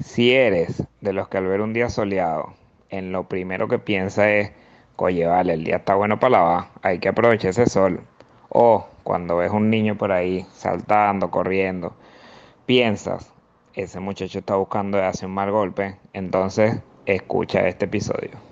Si eres de los que al ver un día soleado, en lo primero que piensa es, oye, vale, el día está bueno para lavar, hay que aprovechar ese sol. O cuando ves un niño por ahí saltando, corriendo, piensas, ese muchacho está buscando hacer un mal golpe, entonces escucha este episodio.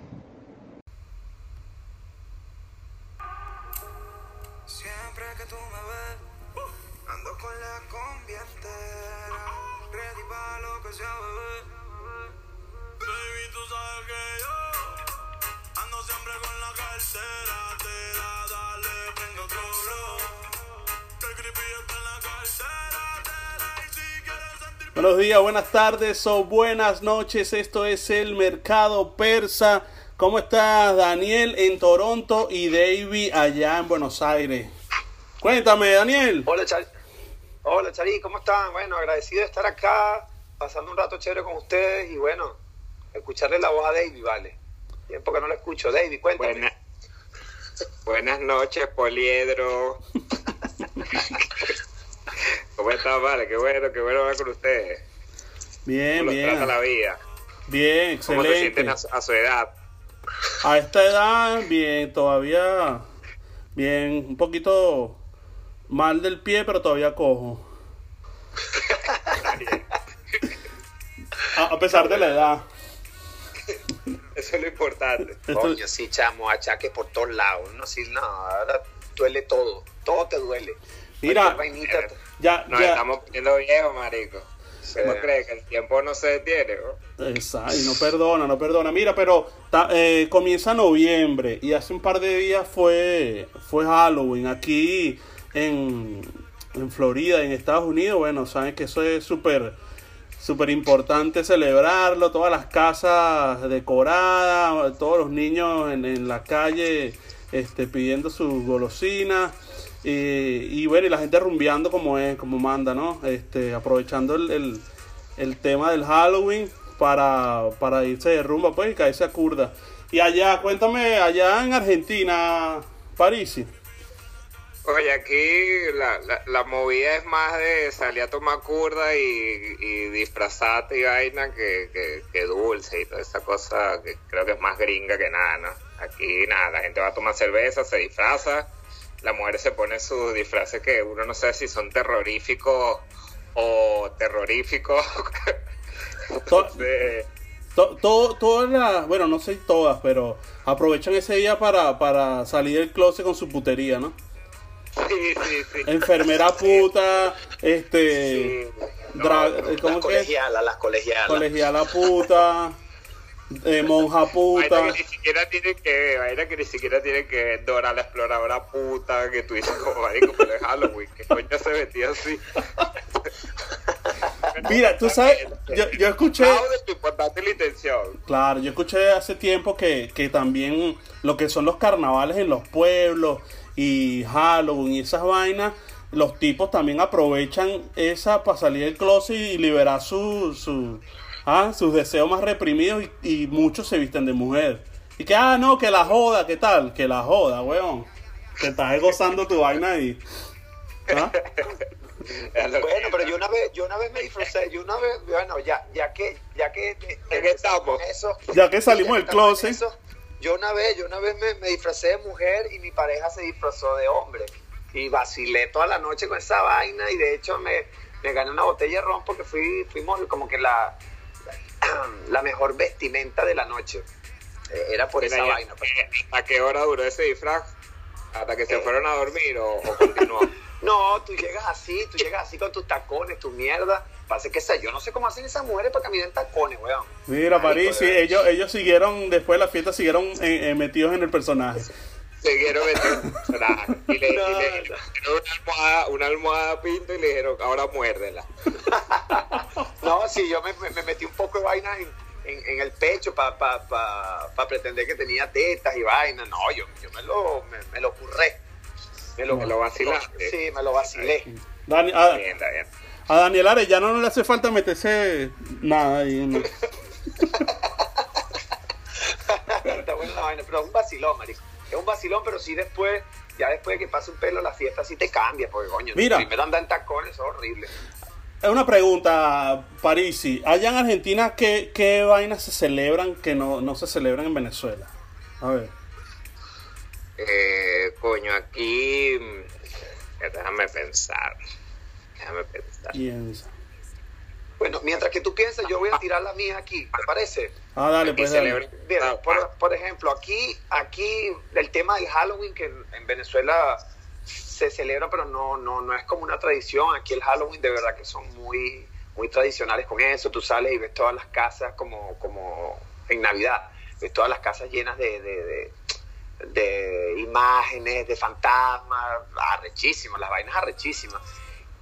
Buenos días, buenas tardes o buenas noches. Esto es el Mercado Persa. ¿Cómo estás, Daniel, en Toronto y Davey allá en Buenos Aires? Cuéntame, Daniel. Hola, Chari. Hola, Chari, ¿cómo están? Bueno, agradecido de estar acá, pasando un rato chévere con ustedes y bueno, escucharle la voz a David, vale. Tiempo que no la escucho. David, cuéntame. Buena- Buenas noches, Poliedro. ¿Cómo estás, vale? Qué bueno, qué bueno hablar con ustedes. Bien, ¿Cómo los bien. trata la vida? Bien, ¿Cómo se sienten excelente. a, su- a su edad? A esta edad, bien, todavía, bien, un poquito mal del pie, pero todavía cojo. A, a pesar de la edad. Eso es lo importante. Coño, sí, chamo, achaques por todos lados. No, sí, no, ahora duele todo. Todo te duele. Mira, vainita te- ya, Nos ya. estamos poniendo viejos, marico. ¿Cómo Sí. crees que el tiempo no se detiene? ¿no? Exacto, y no perdona, no perdona. Mira, pero ta- eh, comienza noviembre y hace un par de días fue, fue Halloween aquí en, en Florida, en Estados Unidos. Bueno, saben que eso es súper súper importante celebrarlo. Todas las casas decoradas, todos los niños en, en la calle este, pidiendo sus golosinas. Y, y bueno, y la gente rumbeando como es, como manda, ¿no? Este, aprovechando el, el, el tema del Halloween para, para irse de rumba, pues, y caerse a curda. Y allá, cuéntame, allá en Argentina, París. Oye, aquí la, la, la movida es más de salir a tomar curda y, y disfrazarte y vaina que, que, que dulce y toda esa cosa que creo que es más gringa que nada, ¿no? Aquí nada, la gente va a tomar cerveza, se disfraza, la mujer se pone sus disfraces que uno no sabe si son terroríficos o terroríficos. To- Entonces, To- todas las, bueno, no sé todas, pero aprovechan ese día para, para salir del closet con su putería, ¿no? sí, sí, sí. Enfermera puta, este, Sí. No, ¿cómo las que colegialas, las colegialas. Colegiala puta, eh, monja puta. Vaina que ni siquiera tiene que ver, vaina que ni siquiera tiene que ver Dora la exploradora puta, que tú dices como marico, pero es Halloween, que coño se vestía así. Mira, tú sabes, yo, yo escuché, importante la intención. claro, yo escuché hace tiempo que, que también lo que son los carnavales en los pueblos y Halloween y esas vainas, los tipos también aprovechan esa para salir del closet y liberar su, su, ah, sus deseos más reprimidos y, y muchos se visten de mujer. Y que, ah, no, que la joda, ¿qué tal? Que la joda, weón. Que estás gozando tu vaina ahí. ¿Ah? Bueno, pero yo una vez, yo una vez me disfracé, yo una vez, bueno, ya, ya que, ya que ¿En qué estamos? eso, Ya que salimos ya del closet. eso, yo una vez, yo una vez me, me disfracé de mujer y mi pareja se disfrazó de hombre y vacilé toda la noche con esa vaina y de hecho me, me gané una botella de ron porque fui, fuimos como que la, la mejor vestimenta de la noche. Eh, Era por esa vaina. pues. ¿A qué hora duró ese disfraz? ¿Hasta que se fueron a dormir o, o continuó? No, tú llegas así, tú llegas así con tus tacones, tu mierda. Pasa que esa, yo no sé cómo hacen esas mujeres para caminar en tacones, weón. Mira, París, sí, ellos, ellos siguieron, después de la fiesta, siguieron eh, eh, metidos en el personaje. Siguieron metiendo personaje. y le, y le- No, y le no. dieron una almohada, una almohada pinto y le dijeron, ahora muérdela. No, sí, yo me, me- me metí un poco de vaina en, en- en el pecho para pa, pa, pa pretender que tenía tetas y vaina. No, yo, yo me lo, me, me lo curré. Me lo, Me lo vacilaste. Sí, me lo vacilé. Dani- a, Bien, está bien. a Daniel Arellano no le hace falta meterse nada ahí. ¿no? Está buena la vaina, pero es un vacilón, marico. Es un vacilón, pero sí después, ya después de que pase un pelo, la fiesta sí te cambia, porque coño, Mira. primero andar en tacones es horrible. Es una pregunta, Parisi. Allá en Argentina, ¿qué, qué vainas se celebran que no, no se celebran en Venezuela? A ver. Eh, coño, aquí. mm, Déjame pensar. Déjame pensar. Piensa. Bueno, mientras que tú piensas, yo voy a tirar la mía aquí, ¿te parece? Ah, dale, pues dale. Bien, Ah, por, por ejemplo, aquí, aquí el tema del Halloween, que en, en Venezuela se celebra, pero no, no, no es como una tradición. Aquí el Halloween de verdad que son muy, muy tradicionales con eso. Tú sales y ves todas las casas como, como en Navidad, ves todas las casas llenas de, de, de- de imágenes, de fantasmas, arrechísimas, las vainas arrechísimas.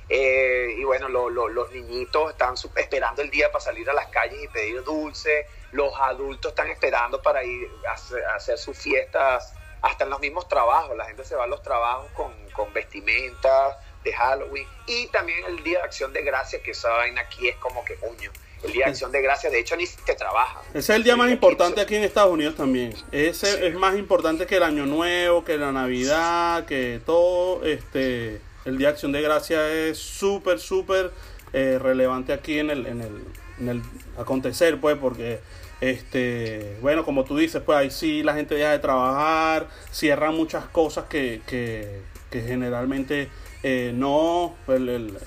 Eh, y bueno, lo- lo- los niñitos están esperando el día para salir a las calles y pedir dulce. Los adultos están esperando para ir a hacer, a hacer sus fiestas, hasta en los mismos trabajos. La gente se va a los trabajos con, con vestimentas de Halloween. Y también el Día de Acción de Gracias, que esa vaina aquí es como que puño. El Día de Acción de Gracias, de hecho, ni se trabaja. Ese es el día más importante aquí en Estados Unidos también. Ese es más importante que el Año Nuevo, que la Navidad, que todo. Este, el Día de Acción de Gracias es súper, súper eh, relevante aquí en el, en el, en el acontecer, pues, porque, este, bueno, como tú dices, pues ahí sí la gente deja de trabajar, cierran muchas cosas que, que, que generalmente eh, no. El, el-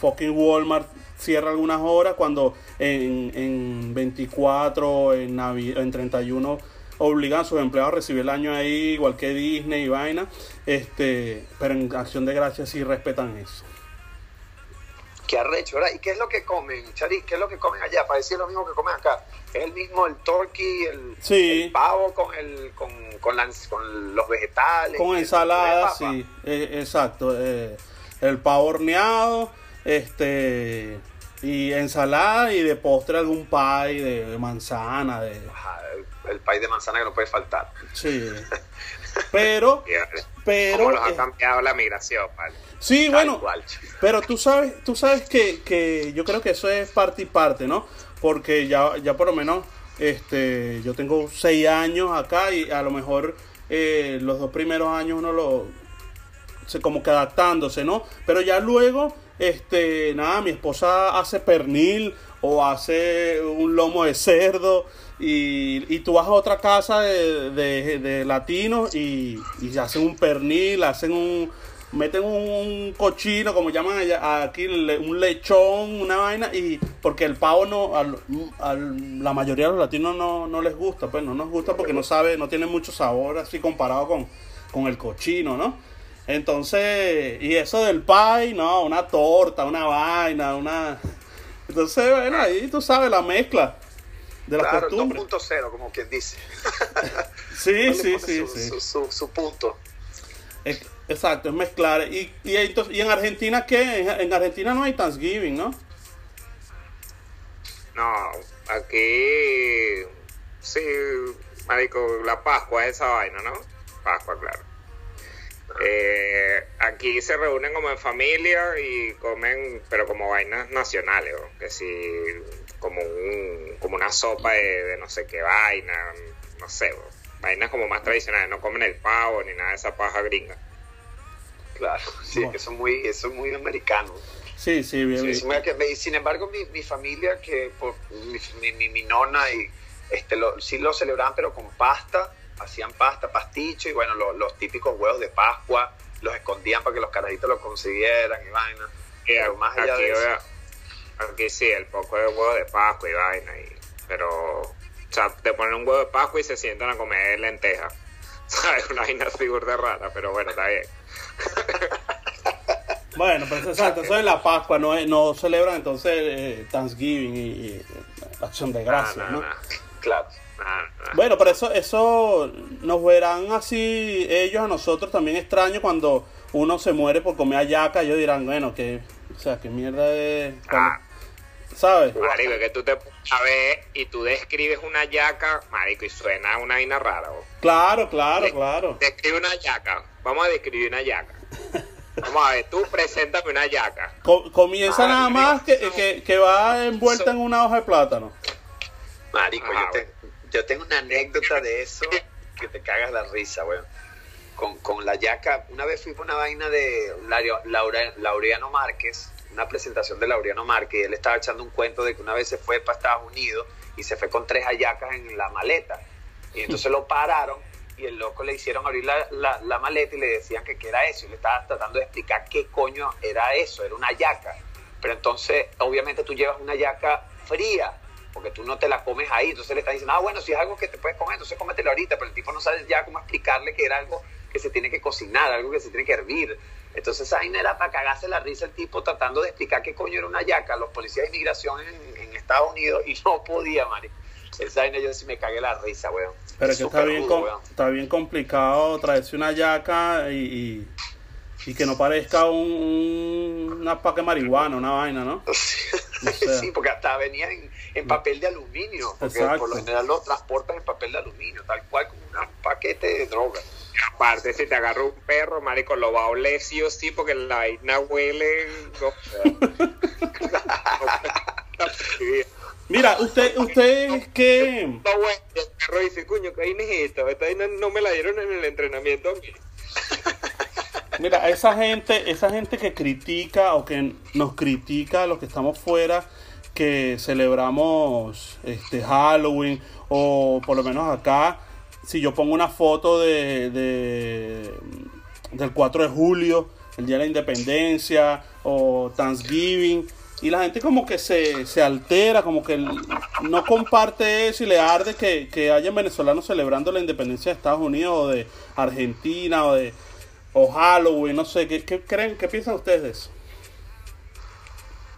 fucking Walmart cierra algunas horas cuando en, en 24, en, en 31 obligan a sus empleados a recibir el año ahí, igual que Disney y vaina. Este, pero en Acción de Gracias sí respetan eso. Qué arrecho, ¿verdad? ¿Y qué es lo que comen, Chari? ¿Qué es lo que comen allá? Para decir lo mismo que comen acá. Es el mismo el turkey, el, Sí. el pavo con el con, con, la- con los vegetales. Con ensalada, sí, eh, exacto. eh, el pavo horneado, este, y ensalada y de postre algún pie de, de manzana, de, el, pay de manzana que no puede faltar. sí. Pero, pero, ¿Cómo los ha eh, cambiado la migración, vale? sí, Tal bueno. Pero tú sabes, tú sabes que, que yo creo que eso es parte y parte, ¿no? Porque ya, ya por lo menos este, yo tengo seis años acá y a lo mejor eh, los dos primeros años uno lo se como que adaptándose, ¿no? Pero ya luego, este, nada, mi esposa hace pernil o hace un lomo de cerdo y, y tú vas a otra casa de, de- de latinos y, y hacen un pernil, hacen un, meten un cochino, como llaman allá, aquí, un lechón, una vaina, y porque el pavo no, al- al- la mayoría de los latinos no, no les gusta, pues no nos gusta porque no sabe, no tiene mucho sabor así comparado con, con el cochino, ¿no? Entonces, y eso del pie, no, una torta, una vaina, una... Entonces, bueno, ahí tú sabes la mezcla de las Claro, costumbres. 2.0, como quien dice. Sí, sí, pone sí, su, sí. Su, su- su punto. Es- exacto, es mezclar. Y, y, entonces, ¿y en Argentina qué? En, en Argentina no hay Thanksgiving, ¿no? No, aquí. Sí, marico, la Pascua es esa vaina, ¿no? Pascua, claro. Eh, aquí se reúnen como en familia y comen, pero como vainas nacionales, ¿o? que si como un, como una sopa de, de no sé qué vaina, no sé, vainas como más tradicionales, no comen el pavo ni nada de esa paja gringa. Claro, sí, Bueno. que son muy, eso es muy americano. Sí, sí, bien. Sí, sin embargo, mi, mi familia, que por, mi, mi- mi- mi nona, y, este, lo, sí lo celebraban, pero con pasta, hacían pasta, pasticho, y bueno, lo- los típicos huevos de Pascua, los escondían para que los carajitos los consiguieran y vaina. Y Pero más allá aquí, de eso, vea, aquí sí, el poco de huevo de Pascua y vaina, y, pero, o sea, te ponen un huevo de Pascua y se sientan a comer lentejas. ¿Sabes? Una vaina así burda rara, pero bueno, está bien. Bueno, pues exacto, eso es la Pascua, no, es- no celebran entonces eh, Thanksgiving y, y Acción de Gracias, Nah, nah, ¿no? nah, claro. nah, nah. Bueno, pero eso, eso nos verán así ellos a nosotros también extraño cuando uno se muere por comer ayaca, ellos dirán, bueno, que, o sea, qué mierda es, Ah. ¿Sabes? Marico, es que tú te a ver y tú describes una yaca, marico, y suena una vaina rara. ¿o? Claro, claro, claro. Describe una yaca. Vamos a describir una yaca. Vamos a ver, tú preséntame una yaca. Co- comienza nada más que, que, que va envuelta So- en una hoja de plátano. Marico, yo, te- yo tengo una anécdota de eso que te cagas la risa, weón. Con, con la yaca, una vez fui por una vaina de Laura- Laureano Márquez, una presentación de Laureano Márquez él estaba echando un cuento de que una vez se fue para Estados Unidos y se fue con tres hallacas en la maleta. Y entonces lo pararon y el loco le hicieron abrir la, la- maleta y le decían que qué era eso. Y le estaba tratando de explicar qué coño era eso, era una yaca. Pero entonces, obviamente tú llevas una yaca fría, porque tú no te la comes ahí. Entonces le están diciendo, ah, bueno, si es algo que te puedes comer, entonces cómetelo ahorita. Pero el tipo no sabe ya cómo explicarle que era algo que se tiene que cocinar, algo que se tiene que hervir. Entonces esa vaina era para cagarse la risa el tipo tratando de explicar qué coño era una yaca, los policías de inmigración en, en Estados Unidos, y no podía, marico. Esa vaina yo sí me cagué la risa, weón. Pero es que está bien, rudo, com- weón. está bien complicado traerse una yaca y, y, y que no parezca un, un- una paca de marihuana, una vaina, ¿no? O sea. sí, porque hasta venía en, en papel de aluminio, porque Exacto. por lo general lo transportas en papel de aluminio, tal cual como un paquete de droga. Aparte, si te agarra un perro, marico, lo va a oler sí o sí, porque la vaina huele... no, Mira, usted, usted que... No, güey, el perro dice, coño, ¿qué es esta? Esta vaina no me la dieron en el entrenamiento. Mira, esa gente, esa gente que critica o que nos critica a los que estamos fuera, que celebramos este Halloween, o por lo menos acá, si yo pongo una foto de, de- del 4 de julio, el Día de la Independencia, o Thanksgiving, y la gente como que se, se altera, como que no comparte eso y le arde que, que haya venezolanos celebrando la independencia de Estados Unidos o de Argentina o de o Halloween, no sé, ¿qué, qué creen? ¿Qué piensan ustedes de eso?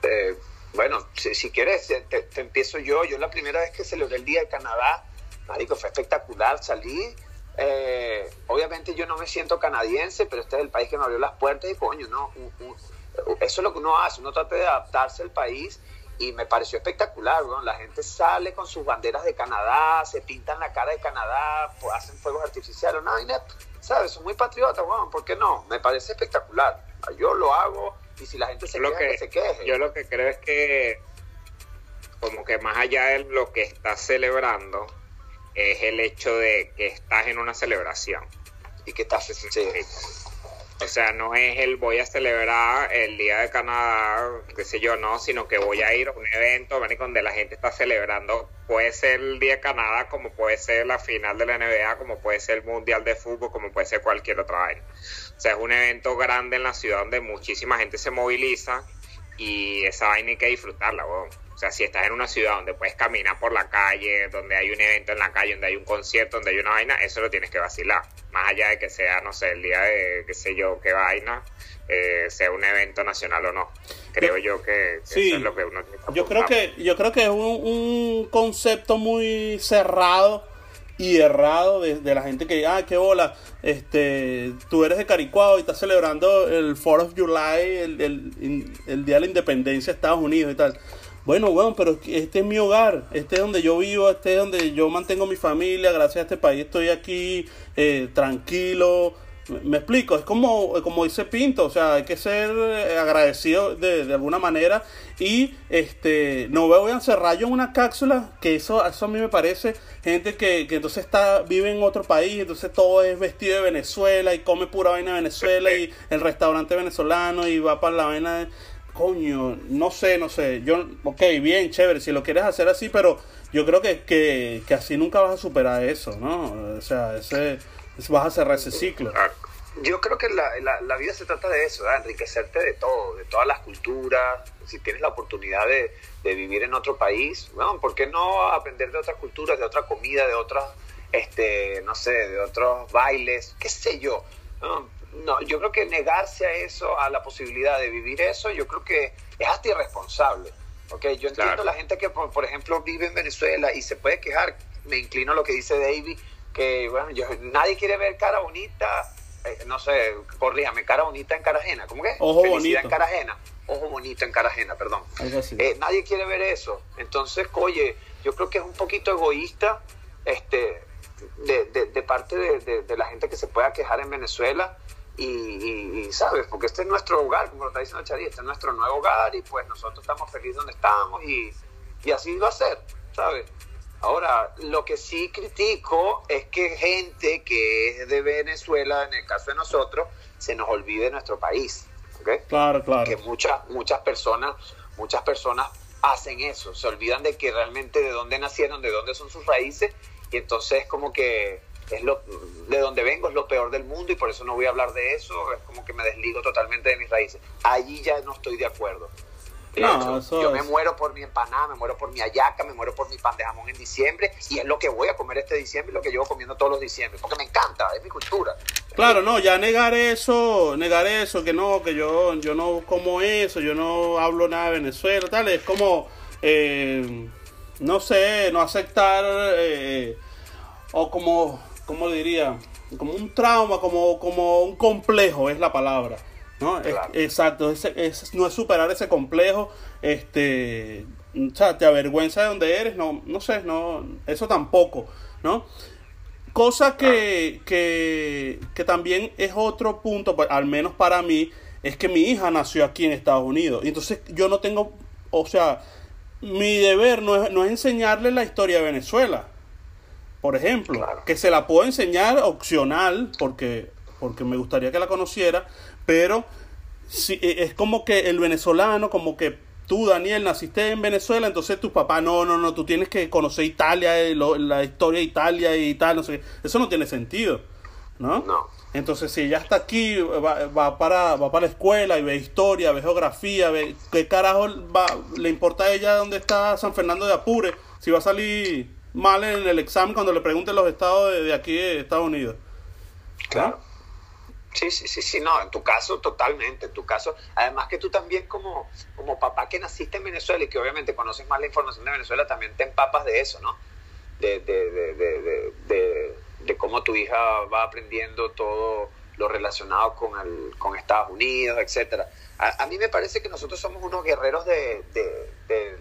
Eh, bueno, si, si quieres, te- te empiezo yo. Yo la primera vez que celebré el Día de Canadá, marico, fue espectacular. Salí. eh, obviamente yo no me siento canadiense, pero este es el país que me abrió las puertas y coño, ¿no? Un- un- eso es lo que uno hace, uno trata de adaptarse al país y me pareció espectacular, weón. La gente sale con sus banderas de Canadá, se pintan la cara de Canadá, pues, hacen fuegos artificiales, una vaina, ¿sabes? Son muy patriotas, weón, ¿por qué no? Me parece espectacular. Yo lo hago y si la gente se lo queja, que, que, se queje. yo lo que creo es que como que más allá de lo que estás celebrando es el hecho de que estás en una celebración. y que estás sí. O sea, no es el voy a celebrar el Día de Canadá, qué sé yo, no, sino que voy a ir a un evento donde la gente está celebrando. Puede ser el Día de Canadá, como puede ser la final de la NBA, como puede ser el Mundial de Fútbol, como puede ser cualquier otra vaina. O sea, es un evento grande en la ciudad donde muchísima gente se moviliza y esa vaina hay que disfrutarla, weón. O sea, si estás en una ciudad donde puedes caminar por la calle, donde hay un evento en la calle, donde hay un concierto, donde hay una vaina, eso lo tienes que vacilar. Más allá de que sea, no sé, el día de, qué sé yo, qué vaina, eh, sea un evento nacional o no. Creo yo que, que Sí. eso es lo que uno tiene Yo creo que, yo creo que es un, un concepto muy cerrado y errado de, de la gente que, ah, qué bola, este, tú eres de Caricuao y estás celebrando el 4 of July, el, el- el Día de la Independencia de Estados Unidos y tal. Bueno, bueno, pero este es mi hogar, este es donde yo vivo, este es donde yo mantengo mi familia, gracias a este país estoy aquí eh, tranquilo. Me- explico, es como, como dice Pinto, o sea, hay que ser eh, agradecido de, de alguna manera y este no me voy a encerrar yo en una cápsula, que eso, eso a mí me parece gente que, que entonces está vive en otro país, entonces todo es vestido de Venezuela y come pura vaina de Venezuela y el restaurante venezolano y va para la vaina de... Coño, no sé, no sé. Yo, ok, bien, chévere, si lo quieres hacer así, pero yo creo que, que, que así nunca vas a superar eso, ¿no? O sea, ese, vas a cerrar ese ciclo. Ah, Yo creo que la, la, la vida se trata de eso, de enriquecerte de todo, de todas las culturas. Si tienes la oportunidad de, de vivir en otro país, bueno, ¿por qué no aprender de otras culturas, de otra comida, de otras, este, no sé, de otros bailes, qué sé yo? No, yo creo que negarse a eso, a la posibilidad de vivir eso, yo creo que es hasta irresponsable. Okay, yo entiendo Claro. la gente que, por, por ejemplo, vive en Venezuela y se puede quejar. Me inclino a lo que dice David, que bueno, yo- nadie quiere ver cara bonita, eh, no sé, corríjame, cara bonita en cara ajena. ¿Cómo que? Ojo Felicidad bonito. en cara ajena. Ojo bonito en cara ajena, perdón. Eh, nadie quiere ver eso. Entonces, oye, yo creo que es un poquito egoísta este, de, de- de parte de, de- de la gente que se pueda quejar en Venezuela. Y, y- y, ¿sabes? Porque este es nuestro hogar, como lo está diciendo Chari, este es nuestro nuevo hogar y pues nosotros estamos felices donde estamos y, y así va a ser, ¿sabes? Ahora, lo que sí critico es que gente que es de Venezuela, en el caso de nosotros, se nos olvide nuestro país. ¿ok? Claro, claro. que muchas muchas personas muchas personas hacen eso se olvidan de que realmente de dónde nacieron de dónde son sus raíces y entonces como que es lo de donde vengo es lo peor del mundo y por eso no voy a hablar de eso es como que me desligo totalmente de mis raíces allí ya no estoy de acuerdo De No, hecho, eso yo me muero por mi empanada, me muero por mi hallaca, me muero por mi pan de jamón en diciembre y es lo que voy a comer este diciembre y lo que llevo comiendo todos los diciembre, porque me encanta, es mi cultura. Claro, no, ya negar eso, negar eso, que no, que yo, yo no como eso, yo no hablo nada de Venezuela, tal, es como, eh, no sé, no aceptar, eh, o como, ¿cómo diría? Como un trauma, como, como un complejo es la palabra, ¿no? Es- exacto, es, es- no es superar ese complejo, este, o sea, te avergüenza de donde eres, no, no sé, no, eso tampoco, ¿no? Cosa que, que, que también es otro punto, pa- al menos para mí, es que mi hija nació aquí en Estados Unidos. Y entonces yo no tengo, o sea, mi deber no es, no es enseñarle la historia de Venezuela. Por ejemplo, Claro. que se la puedo enseñar opcional, porque, porque me gustaría que la conociera, pero si, eh, es como que el venezolano, como que tú, Daniel, naciste en Venezuela, entonces tu papá, no, no, no, tú tienes que conocer Italia, eh, la historia de Italia y tal, no sé. Eso no tiene sentido, ¿no? No. Entonces, si ella está aquí, va, va para, va para la escuela y ve historia, ve geografía, ve qué carajo va, le importa a ella dónde está San Fernando de Apure, si va a salir mal en el examen cuando le pregunten los estados de, de aquí de Estados Unidos. Claro. Sí, sí, sí, sí, no, en tu caso totalmente, en tu caso, además que tú también como, como papá que naciste en Venezuela y que obviamente conoces más la información de Venezuela, también te empapas de eso, ¿no? De, de, de, de, de, de- de cómo tu hija va aprendiendo todo lo relacionado con, el, con Estados Unidos, etcétera. A, a mí me parece que nosotros somos unos guerreros de, de- de-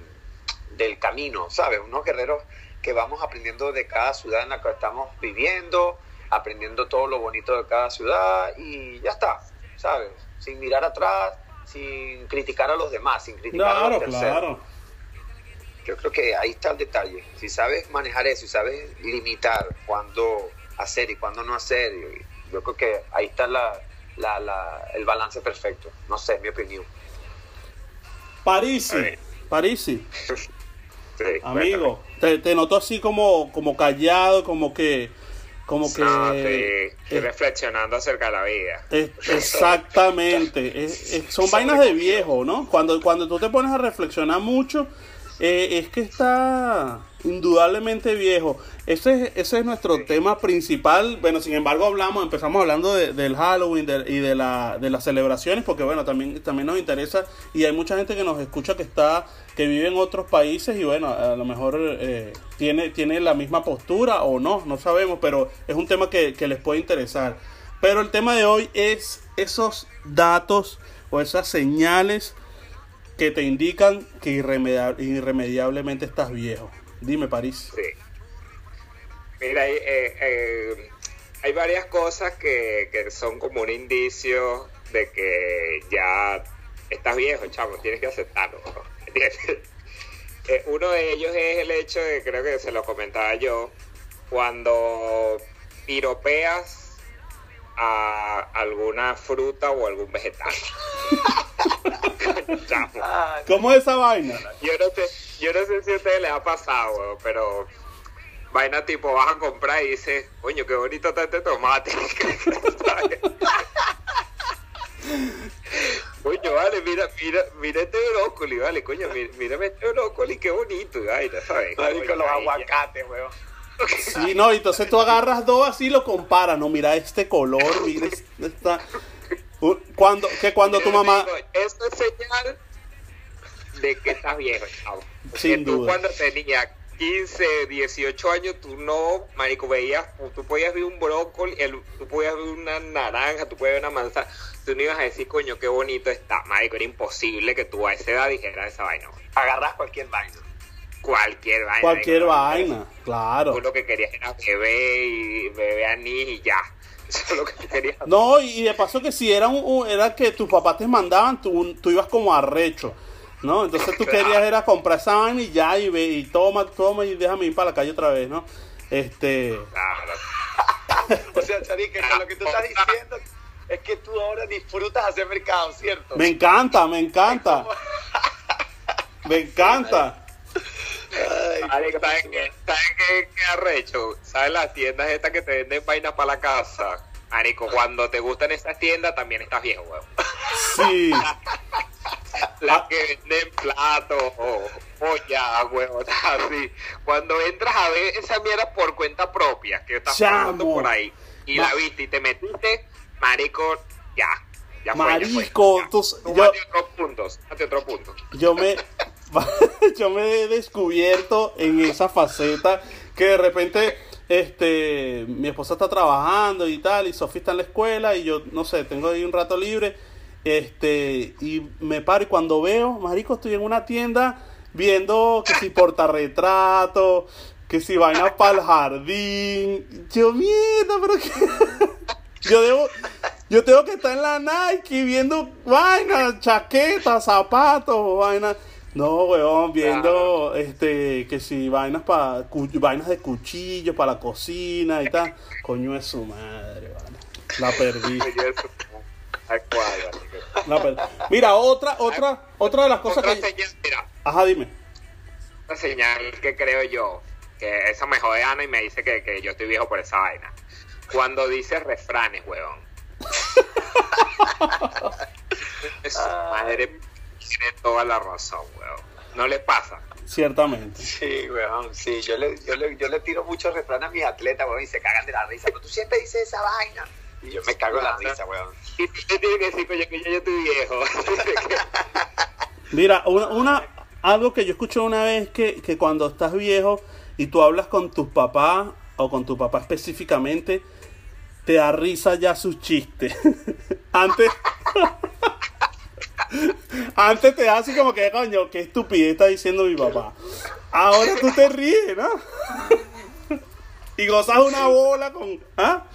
del camino, ¿sabes? Unos guerreros que vamos aprendiendo de cada ciudad en la que estamos viviendo, aprendiendo todo lo bonito de cada ciudad y ya está, ¿sabes? Sin mirar atrás, sin criticar a los demás, sin criticar a Claro, los terceros. claro. Yo creo que ahí está el detalle. Si sabes manejar eso y sabes limitar cuándo hacer y cuándo no hacer, yo creo que ahí está la, la- la- el balance perfecto. No sé, es mi opinión. Parisi, A. Parisi, Sí, amigo, te, te noto así como, como callado, como que, como que... No, estoy, estoy eh, reflexionando acerca de la vida. Es- exactamente. Es- es- son vainas de viejo, ¿no? Cuando, cuando tú te pones a reflexionar mucho, eh, es que está indudablemente viejo. Ese es, ese es nuestro tema principal. Bueno, sin embargo, hablamos, empezamos hablando de- del Halloween de- y de, la, de las celebraciones, porque bueno, también, también nos interesa y hay mucha gente que nos escucha que está que vive en otros países y bueno, a lo mejor eh, tiene, tiene la misma postura o no, no sabemos, pero es un tema que, que les puede interesar. Pero el tema de hoy es esos datos o esas señales que te indican que irremedia- irremediablemente estás viejo. Dime, París. Sí. Mira, hay, eh, eh, hay varias cosas que, que son como un indicio de que ya estás viejo, chamo, tienes que aceptarlo. Eh, uno de ellos es el hecho de, creo que se lo comentaba yo, cuando piropeas a alguna fruta o algún vegetal. Chamo. ¿Cómo es esa vaina? Yo no sé, yo no sé si a ustedes les ha pasado, weón, pero vaina tipo vas a comprar y dices, coño, qué bonito está este tomate. Coño, vale, mira, mira, mira este brócoli, vale, coño, mira, mírame este brócoli, qué bonito, y vaina, ¿sabes? Coño, los aguacates, weón. Sí, no, entonces tú agarras dos así y lo comparas. No, mira este color, mira esta... Cuando, que cuando tu mamá... digo, Eso es señal de que estás viejo, chavo. Sin tú duda. cuando tenías 15, 18 años, tú no, marico, veías, tú podías ver un brócoli, el- tú podías ver una naranja, tú podías ver una manzana, tú no ibas a decir, coño, qué bonito está, marico, era imposible que tú a esa edad dijeras esa vaina. Agarras cualquier vaina. Cualquier vaina. Cualquier marico, vaina, claro. Tú lo que querías era bebé y bebé anís y ya. Eso es lo que querías. No, y de paso que si era un- era que tus papás te mandaban, tú, tú ibas como arrecho, ¿no? Entonces tú Claro. querías era comprar esa vaina y ya, y, ve, y toma, toma y déjame ir para la calle otra vez, ¿no? Este... Claro. O sea, Charique, lo que tú estás diciendo, es que tú ahora disfrutas hacer mercado, ¿cierto? Me encanta, me encanta. Me encanta. Ay, ¿sabes qué? ¿Sabes qué, qué arrecho? ¿Sabes las tiendas estas que te venden vainas para la casa? Marico, cuando te gustan esas tiendas también estás viejo, weón. Sí. Las que venden platos o olla, weón, así. Cuando entras a ver esa mierda por cuenta propia, que estás pasando por ahí, y Ma- la viste y te metiste, marico, ya. Ya fue, ya fue. Marico, Ya. tú- yo- otro punto. yo me yo me he descubierto en esa faceta que de repente este mi esposa está trabajando y tal y Sofía está en la escuela y yo no sé tengo ahí un rato libre este y me paro y cuando veo marico estoy en una tienda viendo que si portarretrato que si vainas para el jardín yo mierda pero que yo debo yo tengo que estar en la Nike viendo vainas, chaquetas, zapatos, vainas. No, weón, viendo este que si vainas para vainas de cuchillos para la cocina y tal. Coño es su madre, vale. La perdí. Eso, la perdí. Mira, otra otra otra de las cosas Otra que señal, mira, Ajá, dime. una señal que creo yo, que esa me jode Ana y me dice que, que yo estoy viejo por esa vaina. Cuando dices refranes, weón. Su madre tiene toda la razón, weón. No le pasa. Ciertamente. Sí, weón, sí, yo le, yo le, yo le tiro muchos refranes a mis atletas, weón, y se cagan de la risa, pero tú siempre dices esa vaina. Y yo me cago en la risa, weón. Y tú le tienes que decir, coño, que yo estoy viejo. Mira, una, una algo que yo escuché una vez que, que cuando estás viejo y tú hablas con tus papás o con tu papá específicamente, te da risa ya sus chistes. Antes Antes te da así como que, coño, qué estupidez está diciendo mi papá. Ahora tú te ríes, ¿no? y gozas una bola con. ¿Ah?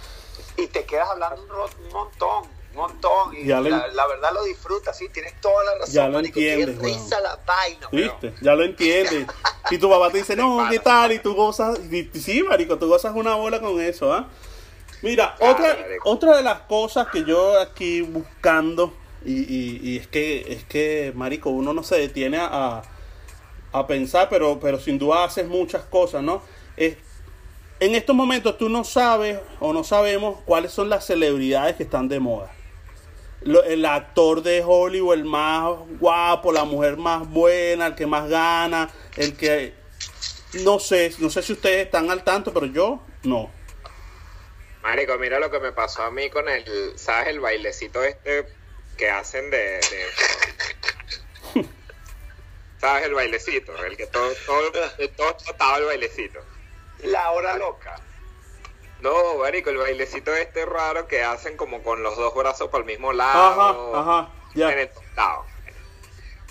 Y te quedas hablando un, montón, un montón. Y la, verdad lo disfrutas, sí, tienes toda la razón. Ya lo marico, entiendes, risa la vaina. ¿Viste? Ya lo entiendes. Y tu papá te dice, no, ¿qué tal? Y tú gozas. y- sí, marico, tú gozas una bola con eso, ¿ah? Mira, otra, marico. otra de las cosas que yo aquí buscando, y, y- y es que, es que, marico, uno no se detiene a, a pensar, pero, pero sin duda haces muchas cosas, ¿no? Es, en estos momentos tú no sabes o no sabemos cuáles son las celebridades que están de moda. Lo- el actor de Hollywood, el más guapo, la mujer más buena, el que más gana, el que... No sé, no sé si ustedes están al tanto, pero yo no. Marico, mira lo que me pasó a mí con el, ¿sabes? El bailecito este que hacen de... de- ¿Sabes? El bailecito, el que todo, todo, todo trataba el bailecito. La hora loca. No, marico, el bailecito este raro que hacen como con los dos brazos para el mismo lado. Ajá, ajá, ya. En el lado.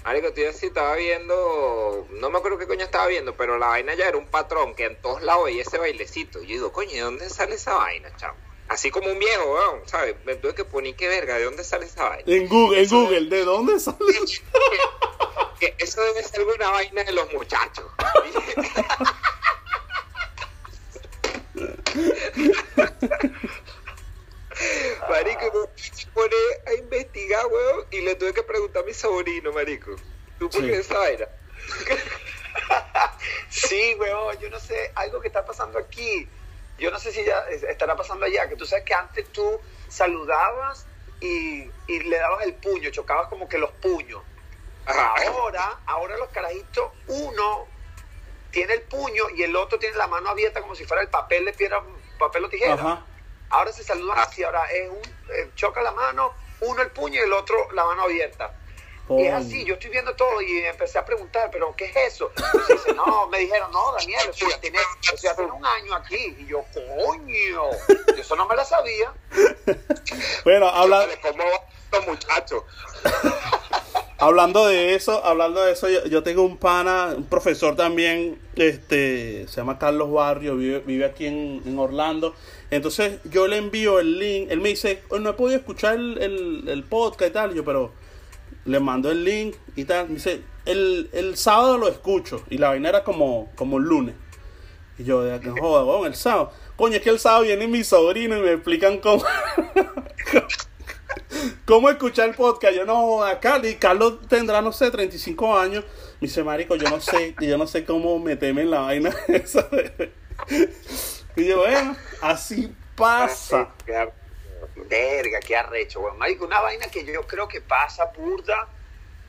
Marico, tío, sí estaba viendo, no me acuerdo qué coño estaba viendo, pero la vaina ya era un patrón que en todos lados veía ese bailecito. Y yo digo, coño, ¿de dónde sale esa vaina, chavo? Así como un viejo, weón, ¿sabes? Me tuve que poner qué verga, ¿de dónde sale esa vaina? En Google, en Google, ¿de dónde sale? que eso debe ser alguna vaina de los muchachos. marico, me pone a investigar, weón, y le tuve que preguntar a mi sobrino, marico. ¿Tú por Sí. esa vaina? Sí, weón, yo no sé, algo que está pasando aquí. Yo no sé si ya es- estará pasando allá, que tú sabes que antes tú saludabas y, y le dabas el puño, chocabas como que los puños. Ajá. Ahora, ahora los carajitos, uno tiene el puño y el otro tiene la mano abierta como si fuera el papel de piedra, papel o tijera. Ajá. Ahora se saludan así, ahora es un, eh, choca la mano, uno el puño y el otro la mano abierta. Y es así, yo estoy viendo todo y empecé a preguntar, pero ¿qué es eso? Y dice, no, me dijeron, no, Daniel, eso ya tiene, eso ya tiene un año aquí. Y yo, coño, yo eso no me la sabía. Bueno, habla, ¿Cómo muchachos? hablando de eso, hablando de eso, yo, yo tengo un pana, un profesor también, este, se llama Carlos Barrio, vive, vive aquí en, en Orlando. Entonces yo le envío el link, él me dice, "Oh, no he podido escuchar el, el, podcast y tal, yo, pero le mando el link y tal. Me dice, el, el sábado lo escucho, y la vaina era como, como el lunes. Y yo, de que joda, weón, el sábado. Coño, es que el sábado viene mi sobrino y me explican cómo, ¿Cómo escuchar el podcast? Yo no, acá, y Carlos tendrá, no sé, 35 años. Me dice, marico, yo no sé, yo no sé cómo meterme en la vaina esa. de-". Y yo, bueno, así pasa. Verga, qué arrecho, weón. Marico, una vaina que yo creo que pasa burda,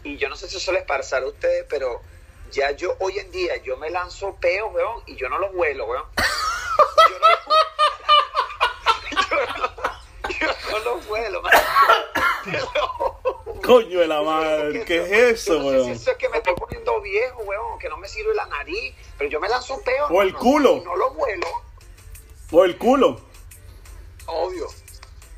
y yo no sé si eso les pasará a ustedes, pero ya yo hoy en día, yo me lanzo peos, weón, y yo no los vuelo, weón. Yo no, yo no, yo no los vuelo, lo juro. Coño de la madre, ¿qué es eso, no sé si weón? eso es que me estoy poniendo viejo, weón, que no me sirve la nariz, pero yo me lanzo peos. O el no, culo. y No los vuelo, O el culo. obvio.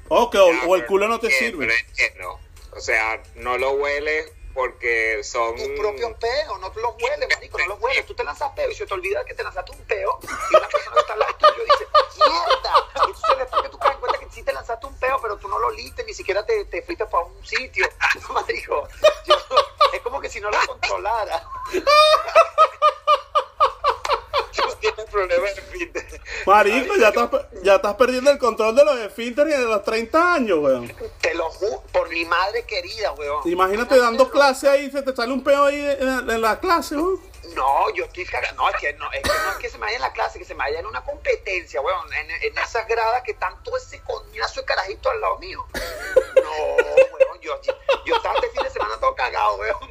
O, que, o, o el culo no te Entiendo, sirve. entiendo. O sea, no lo hueles porque son... tus propios peos, no te los hueles, marico, no los hueles. Tú te lanzas peo y se te olvida que te lanzaste un peo y una persona que está al lado tuyo dice, ¡mierda! Entonces después que tú caes en cuenta que sí te lanzaste un peo, pero tú no lo oliste, ni siquiera te, te fuiste para un sitio. Marico, yo- es como que si no lo controlara. Tienes problemas de fitness. Marico, ya estás, ya estás perdiendo el control de los esfínteres y de los 30 años, weón. Te lo juro, por mi madre querida, weón. Imagínate dando clase ahí, se te sale un peo ahí en, en la clase, weón. No, yo estoy cagando. No, es que no, es que no es que se me vaya en la clase, que se me vaya en una competencia, weón. En, en esas gradas que están todo ese coñazo de carajito al lado mío. No, weón, yo, yo estaba este fin de semana todo cagado, weón.